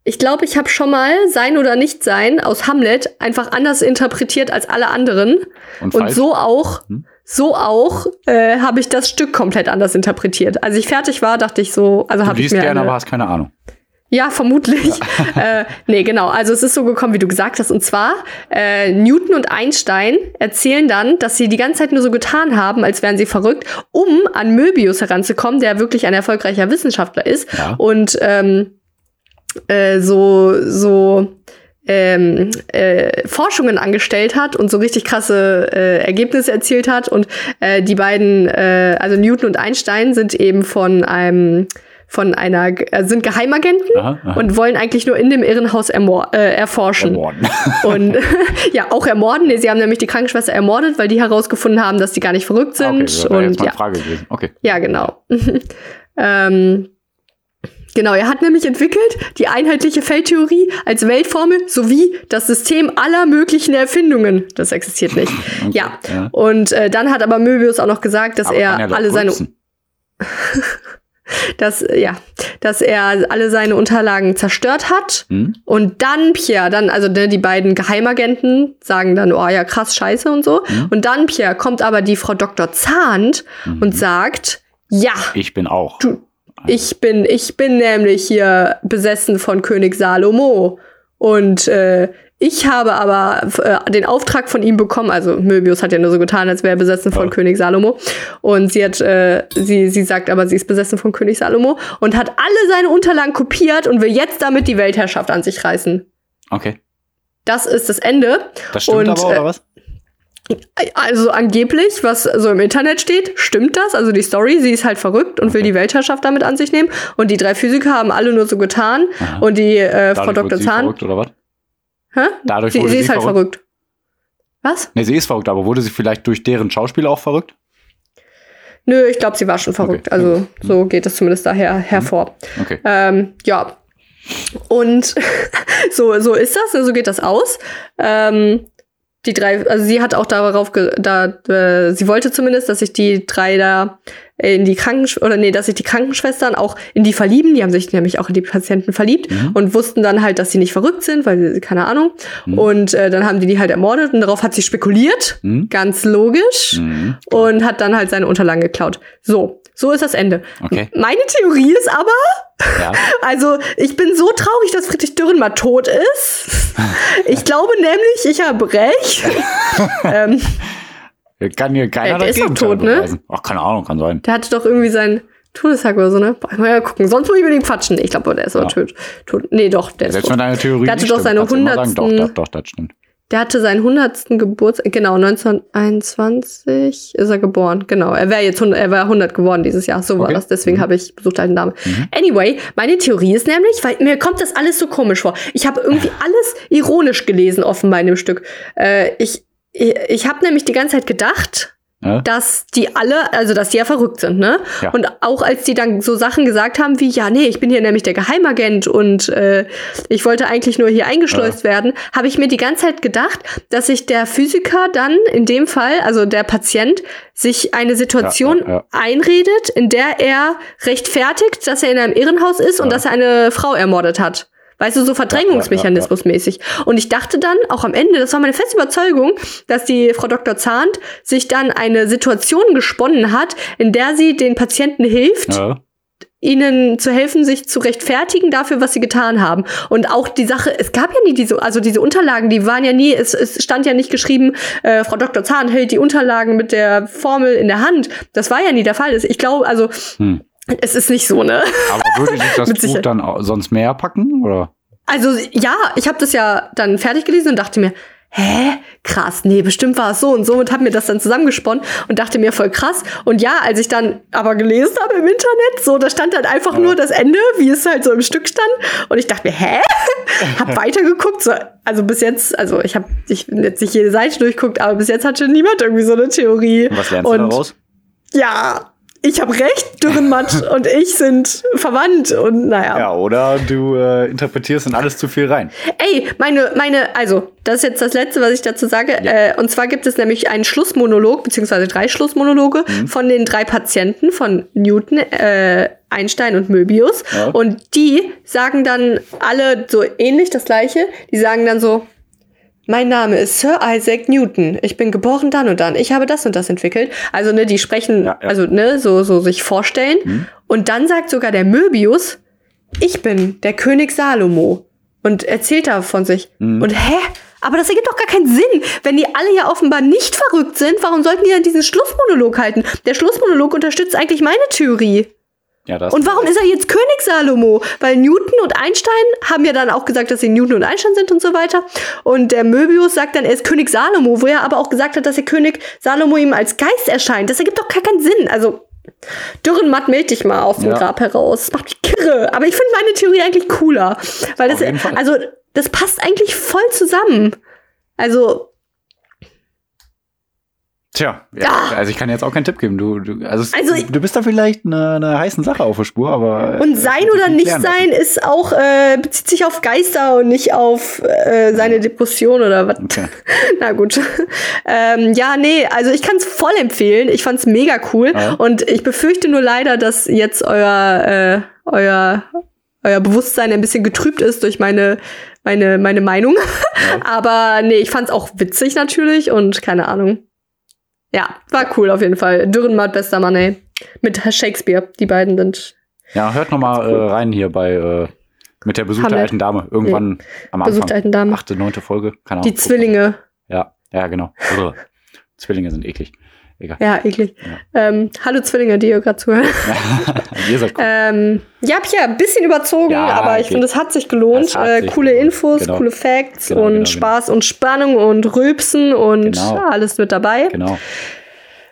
ich glaube, ich habe schon mal Sein oder Nicht Sein aus Hamlet einfach anders interpretiert als alle anderen. Und, Und so auch, Hm? So auch äh, habe ich das Stück komplett anders interpretiert. Als ich fertig war, dachte ich so, also habe ich mir gerne, eine, aber hast keine Ahnung. ja, vermutlich. äh, nee, genau. Also es ist so gekommen, wie du gesagt hast. Und zwar, äh, Newton und Einstein erzählen dann, dass sie die ganze Zeit nur so getan haben, als wären sie verrückt, um an Möbius heranzukommen, der wirklich ein erfolgreicher Wissenschaftler ist. Ja. Und ähm, äh, so, so ähm, äh, Forschungen angestellt hat und so richtig krasse äh, Ergebnisse erzielt hat. Und äh, die beiden, äh, also Newton und Einstein, sind eben von einem von einer äh, sind Geheimagenten Aha, aha. und wollen eigentlich nur in dem Irrenhaus ermor äh, erforschen. Ermorden. Und ja, auch ermorden. Nee, sie haben nämlich die Krankenschwester ermordet, weil die herausgefunden haben, dass die gar nicht verrückt sind. Okay, das wäre und jetzt meine ja. Frage gewesen. Okay. Ja, genau. ähm, genau, er hat nämlich entwickelt die einheitliche Feldtheorie als Weltformel sowie das System aller möglichen Erfindungen. Das existiert nicht. Okay, Ja. ja. Und äh, dann hat aber Möbius auch noch gesagt, dass Aber er doch alle seine dass ja, dass er alle seine Unterlagen zerstört hat Hm? und dann Pierre, dann also ne, die beiden Geheimagenten sagen dann oh ja krass scheiße und so Mhm. und dann Pierre kommt aber die Frau Dr. Zahnt Mhm. und sagt ja, Ich bin auch. Du- ich bin, ich bin nämlich hier besessen von König Salomo. Und äh, ich habe aber äh, den Auftrag von ihm bekommen, also Möbius hat ja nur so getan, als wäre er besessen von Ja. König Salomo. Und sie hat, äh, sie, sie sagt aber, sie ist besessen von König Salomo und hat alle seine Unterlagen kopiert und will jetzt damit die Weltherrschaft an sich reißen. Okay. Das ist das Ende. Das stimmt Und, aber, äh, oder was? Also angeblich, was so im Internet steht, stimmt das? Also die Story, sie ist halt verrückt und will die Weltherrschaft damit an sich nehmen. Und die drei Physiker haben alle nur so getan. Aha. Und die äh, Frau Dr. sie Zahn. Verrückt, oder was? Hä? Dadurch Sie, wurde sie sie ist halt verrückt. verrückt. Was? Nee, sie ist verrückt, aber wurde sie vielleicht durch deren Schauspiel auch verrückt? Nö, ich glaube, sie war schon verrückt. Okay. Also so geht es zumindest daher hervor. Okay. Ähm, ja. Und so, so ist das, so geht das aus. Ähm, die drei, also sie hat auch darauf, ge da, äh, sie wollte zumindest, dass sich die drei da in die Krankensch oder nee, dass sich die Krankenschwestern auch in die verlieben. Die haben sich nämlich auch in die Patienten verliebt Mhm. und wussten dann halt, dass sie nicht verrückt sind, weil sie, keine Ahnung. Mhm. Und äh, dann haben die die halt ermordet und darauf hat sie spekuliert. Mhm. Ganz logisch. Mhm. Und hat dann halt seine Unterlagen geklaut. So, so ist das Ende. Okay. Meine Theorie ist aber, Ja. also, ich bin so traurig, dass Friedrich Dürren mal tot ist. Ich glaube nämlich, ich habe recht. ähm, Kann hier keiner Äh, der ist doch tot, ne? Ach, keine Ahnung, kann sein. der hatte doch irgendwie seinen Todestag oder so, ne? Mal gucken. Sonst muss ich mit ihm quatschen. Ich glaube, der ist aber Ja. tot. tot. Nee, doch, der ist Selbst tot. wenn deine Theorie Der hatte doch seine sagen, Doch, 100. doch, doch, das stimmt. Der hatte seinen 100. Geburtstag, genau, 1921 ist er geboren. Genau, er wäre jetzt 100, er wäre 100 geworden dieses Jahr. So war Okay. das. Deswegen Mhm. habe ich besucht alten Namen. Mhm. Anyway, meine Theorie ist nämlich, weil mir kommt das alles so komisch vor. Ich habe irgendwie alles ironisch gelesen offenbar in dem Stück. Äh, ich ich, habe nämlich die ganze Zeit gedacht, Ja? dass die alle, also dass die ja verrückt sind, ne? Ja. Und auch als die dann so Sachen gesagt haben wie, ja, nee, ich bin hier nämlich der Geheimagent und äh, ich wollte eigentlich nur hier eingeschleust werden, habe ich mir die ganze Zeit gedacht, dass sich der Physiker dann in dem Fall, also der Patient, sich eine Situation Ja, ja, ja. einredet, in der er rechtfertigt, dass er in einem Irrenhaus ist und Ja. dass er eine Frau ermordet hat. Weißt du, so Verdrängungsmechanismus mäßig. Und ich dachte dann auch am Ende, das war meine feste Überzeugung, dass die Frau Dr. Zahnt sich dann eine Situation gesponnen hat, in der sie den Patienten hilft, Ja. ihnen zu helfen, sich zu rechtfertigen dafür, was sie getan haben. Und auch die Sache, es gab ja nie diese, also diese Unterlagen, die waren ja nie, es, es stand ja nicht geschrieben, äh, Frau Dr. Zahn hält die Unterlagen mit der Formel in der Hand. Das war ja nie der Fall. Ich glaube, also, Hm. Es ist nicht so, ne? Aber würde dich das Buch dann sonst mehr packen? Oder? Also ja, ich habe das ja dann fertig gelesen und dachte mir, hä, krass, nee, bestimmt war es so und so und habe mir das dann zusammengesponnen und dachte mir voll krass. Und ja, als ich dann aber gelesen habe im Internet, so, da stand dann einfach nur das Ende, wie es halt so im Stück stand. Und ich dachte mir, hä? hab weitergeguckt, so, also bis jetzt, also ich habe ich jetzt nicht jede Seite durchguckt, aber bis jetzt hatte niemand irgendwie so eine Theorie. Und was lernst und du daraus? Ja, ich habe recht, Dürrenmatt und ich sind verwandt und naja. Ja, oder du äh, interpretierst in alles zu viel rein. Ey, meine, meine, also, das ist jetzt das Letzte, was ich dazu sage. Äh, und zwar gibt es nämlich einen Schlussmonolog, beziehungsweise drei Schlussmonologe von den drei Patienten von Newton, äh, Einstein und Möbius. Ja. Und die sagen dann alle so ähnlich das Gleiche. Die sagen dann so, mein Name ist Sir Isaac Newton. Ich bin geboren dann und dann. Ich habe das und das entwickelt. Also, ne, die sprechen, Ja, ja. also, ne, so, so sich vorstellen. Mhm. Und dann sagt sogar der Möbius, ich bin der König Salomo. Und erzählt da von sich. Mhm. Und hä? Aber das ergibt doch gar keinen Sinn. Wenn die alle ja offenbar nicht verrückt sind, warum sollten die dann diesen Schlussmonolog halten? Der Schlussmonolog unterstützt eigentlich meine Theorie. Ja. Und warum ist er jetzt König Salomo? Weil Newton und Einstein haben ja dann auch gesagt, dass sie Newton und Einstein sind und so weiter. Und der Möbius sagt dann, er ist König Salomo, wo er aber auch gesagt hat, dass der König Salomo ihm als Geist erscheint. Das ergibt doch gar keinen Sinn. Also, Dürrenmatt, meld dich mal aus dem Ja. Grab heraus. Das macht mich kirre. Aber ich finde meine Theorie eigentlich cooler. Weil Auf das, also, das passt eigentlich voll zusammen. Also, Tja, ja, Ah. also ich kann jetzt auch keinen Tipp geben. Du, du, also, es- Also- du bist da vielleicht eine, eine heißen Sache auf der Spur, aber. äh, Und sein oder nicht sein ist auch, äh, bezieht sich auf Geister und nicht auf äh, seine Depression oder was. Okay. Na gut. ähm, ja, nee, also ich kann es voll empfehlen. Ich fand's mega cool. Ja. Und ich befürchte nur leider, dass jetzt euer, äh, euer, euer Bewusstsein ein bisschen getrübt ist durch meine, meine, meine Meinung. Aber nee, ich fand's auch witzig natürlich und keine Ahnung. Ja, war cool auf jeden Fall. Dürrenmatt, bester Mann, ey. Mit Shakespeare. Die beiden sind Ja, hört noch mal äh, rein hier bei äh, mit der Besuch der Hamlet. alten Dame. Irgendwann am Besuch Anfang. der alten Dame. Achte, neunte Folge. Keine Ahnung. Die Zwillinge. Ja, ja, genau. Zwillinge sind eklig. Egal. Ja, eklig. Ähm, hallo Zwillinge, die ihr gerade zuhören. Ihr seid cool. ähm, ja, Pia, ein bisschen überzogen, Ja, aber ich finde, es hat sich gelohnt. Hat Äh, sich coole gelohnt. Infos, Genau. coole Facts Genau, und genau, Spaß und Spannung und Rülpsen und Genau. alles mit dabei. genau.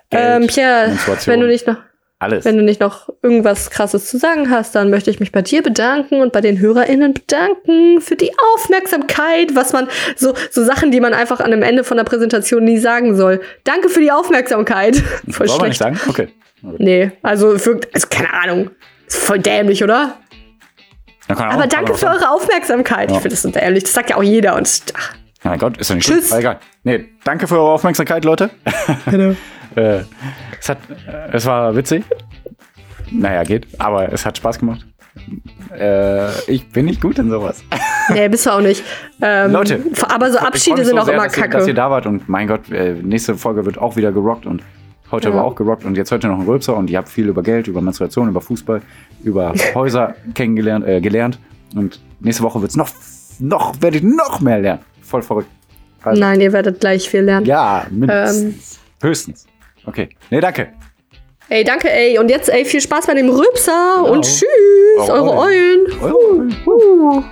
Ähm, Geld, Pia, Menstruation, wenn du nicht noch alles. Wenn du nicht noch irgendwas Krasses zu sagen hast, dann möchte ich mich bei dir bedanken und bei den HörerInnen bedanken für die Aufmerksamkeit, was man, so, so Sachen, die man einfach an dem Ende von der Präsentation nie sagen soll. Danke für die Aufmerksamkeit. Voll Soll man nicht schlecht. sagen? Okay. Nee, also, wirkt, also keine Ahnung. Ist voll dämlich, oder? Aber danke für sagen. eure Aufmerksamkeit. Ich Ja. finde das so dämlich. Das sagt ja auch jeder. Und ach, mein Gott, ist doch nicht Tschüss. schlimm. Egal. Nee, danke für eure Aufmerksamkeit, Leute. genau. äh, es, hat, es war witzig. Naja, geht. Aber es hat Spaß gemacht. Äh, ich bin nicht gut in sowas. Nee, bist du auch nicht. Ähm, Leute, Aber so Abschiede sind so auch sehr, immer dass Ihr, kacke. dass ihr da wart und mein Gott, äh, nächste Folge wird auch wieder gerockt und heute Ja. war auch gerockt und jetzt heute noch ein Rülpser und ihr habt viel über Geld, über Menstruation, über Fußball, über Häuser kennengelernt, äh, gelernt und nächste Woche wird's noch, noch, werdet ihr noch mehr lernen. Voll verrückt. Also, Nein, ihr werdet gleich viel lernen. Ja, Ähm. mindestens. Höchstens. Okay. Nee, danke. Ey, danke, ey. Und jetzt, ey, viel Spaß bei dem Rülpser und tschüss, Eure eure Eulen. Eure- Uh.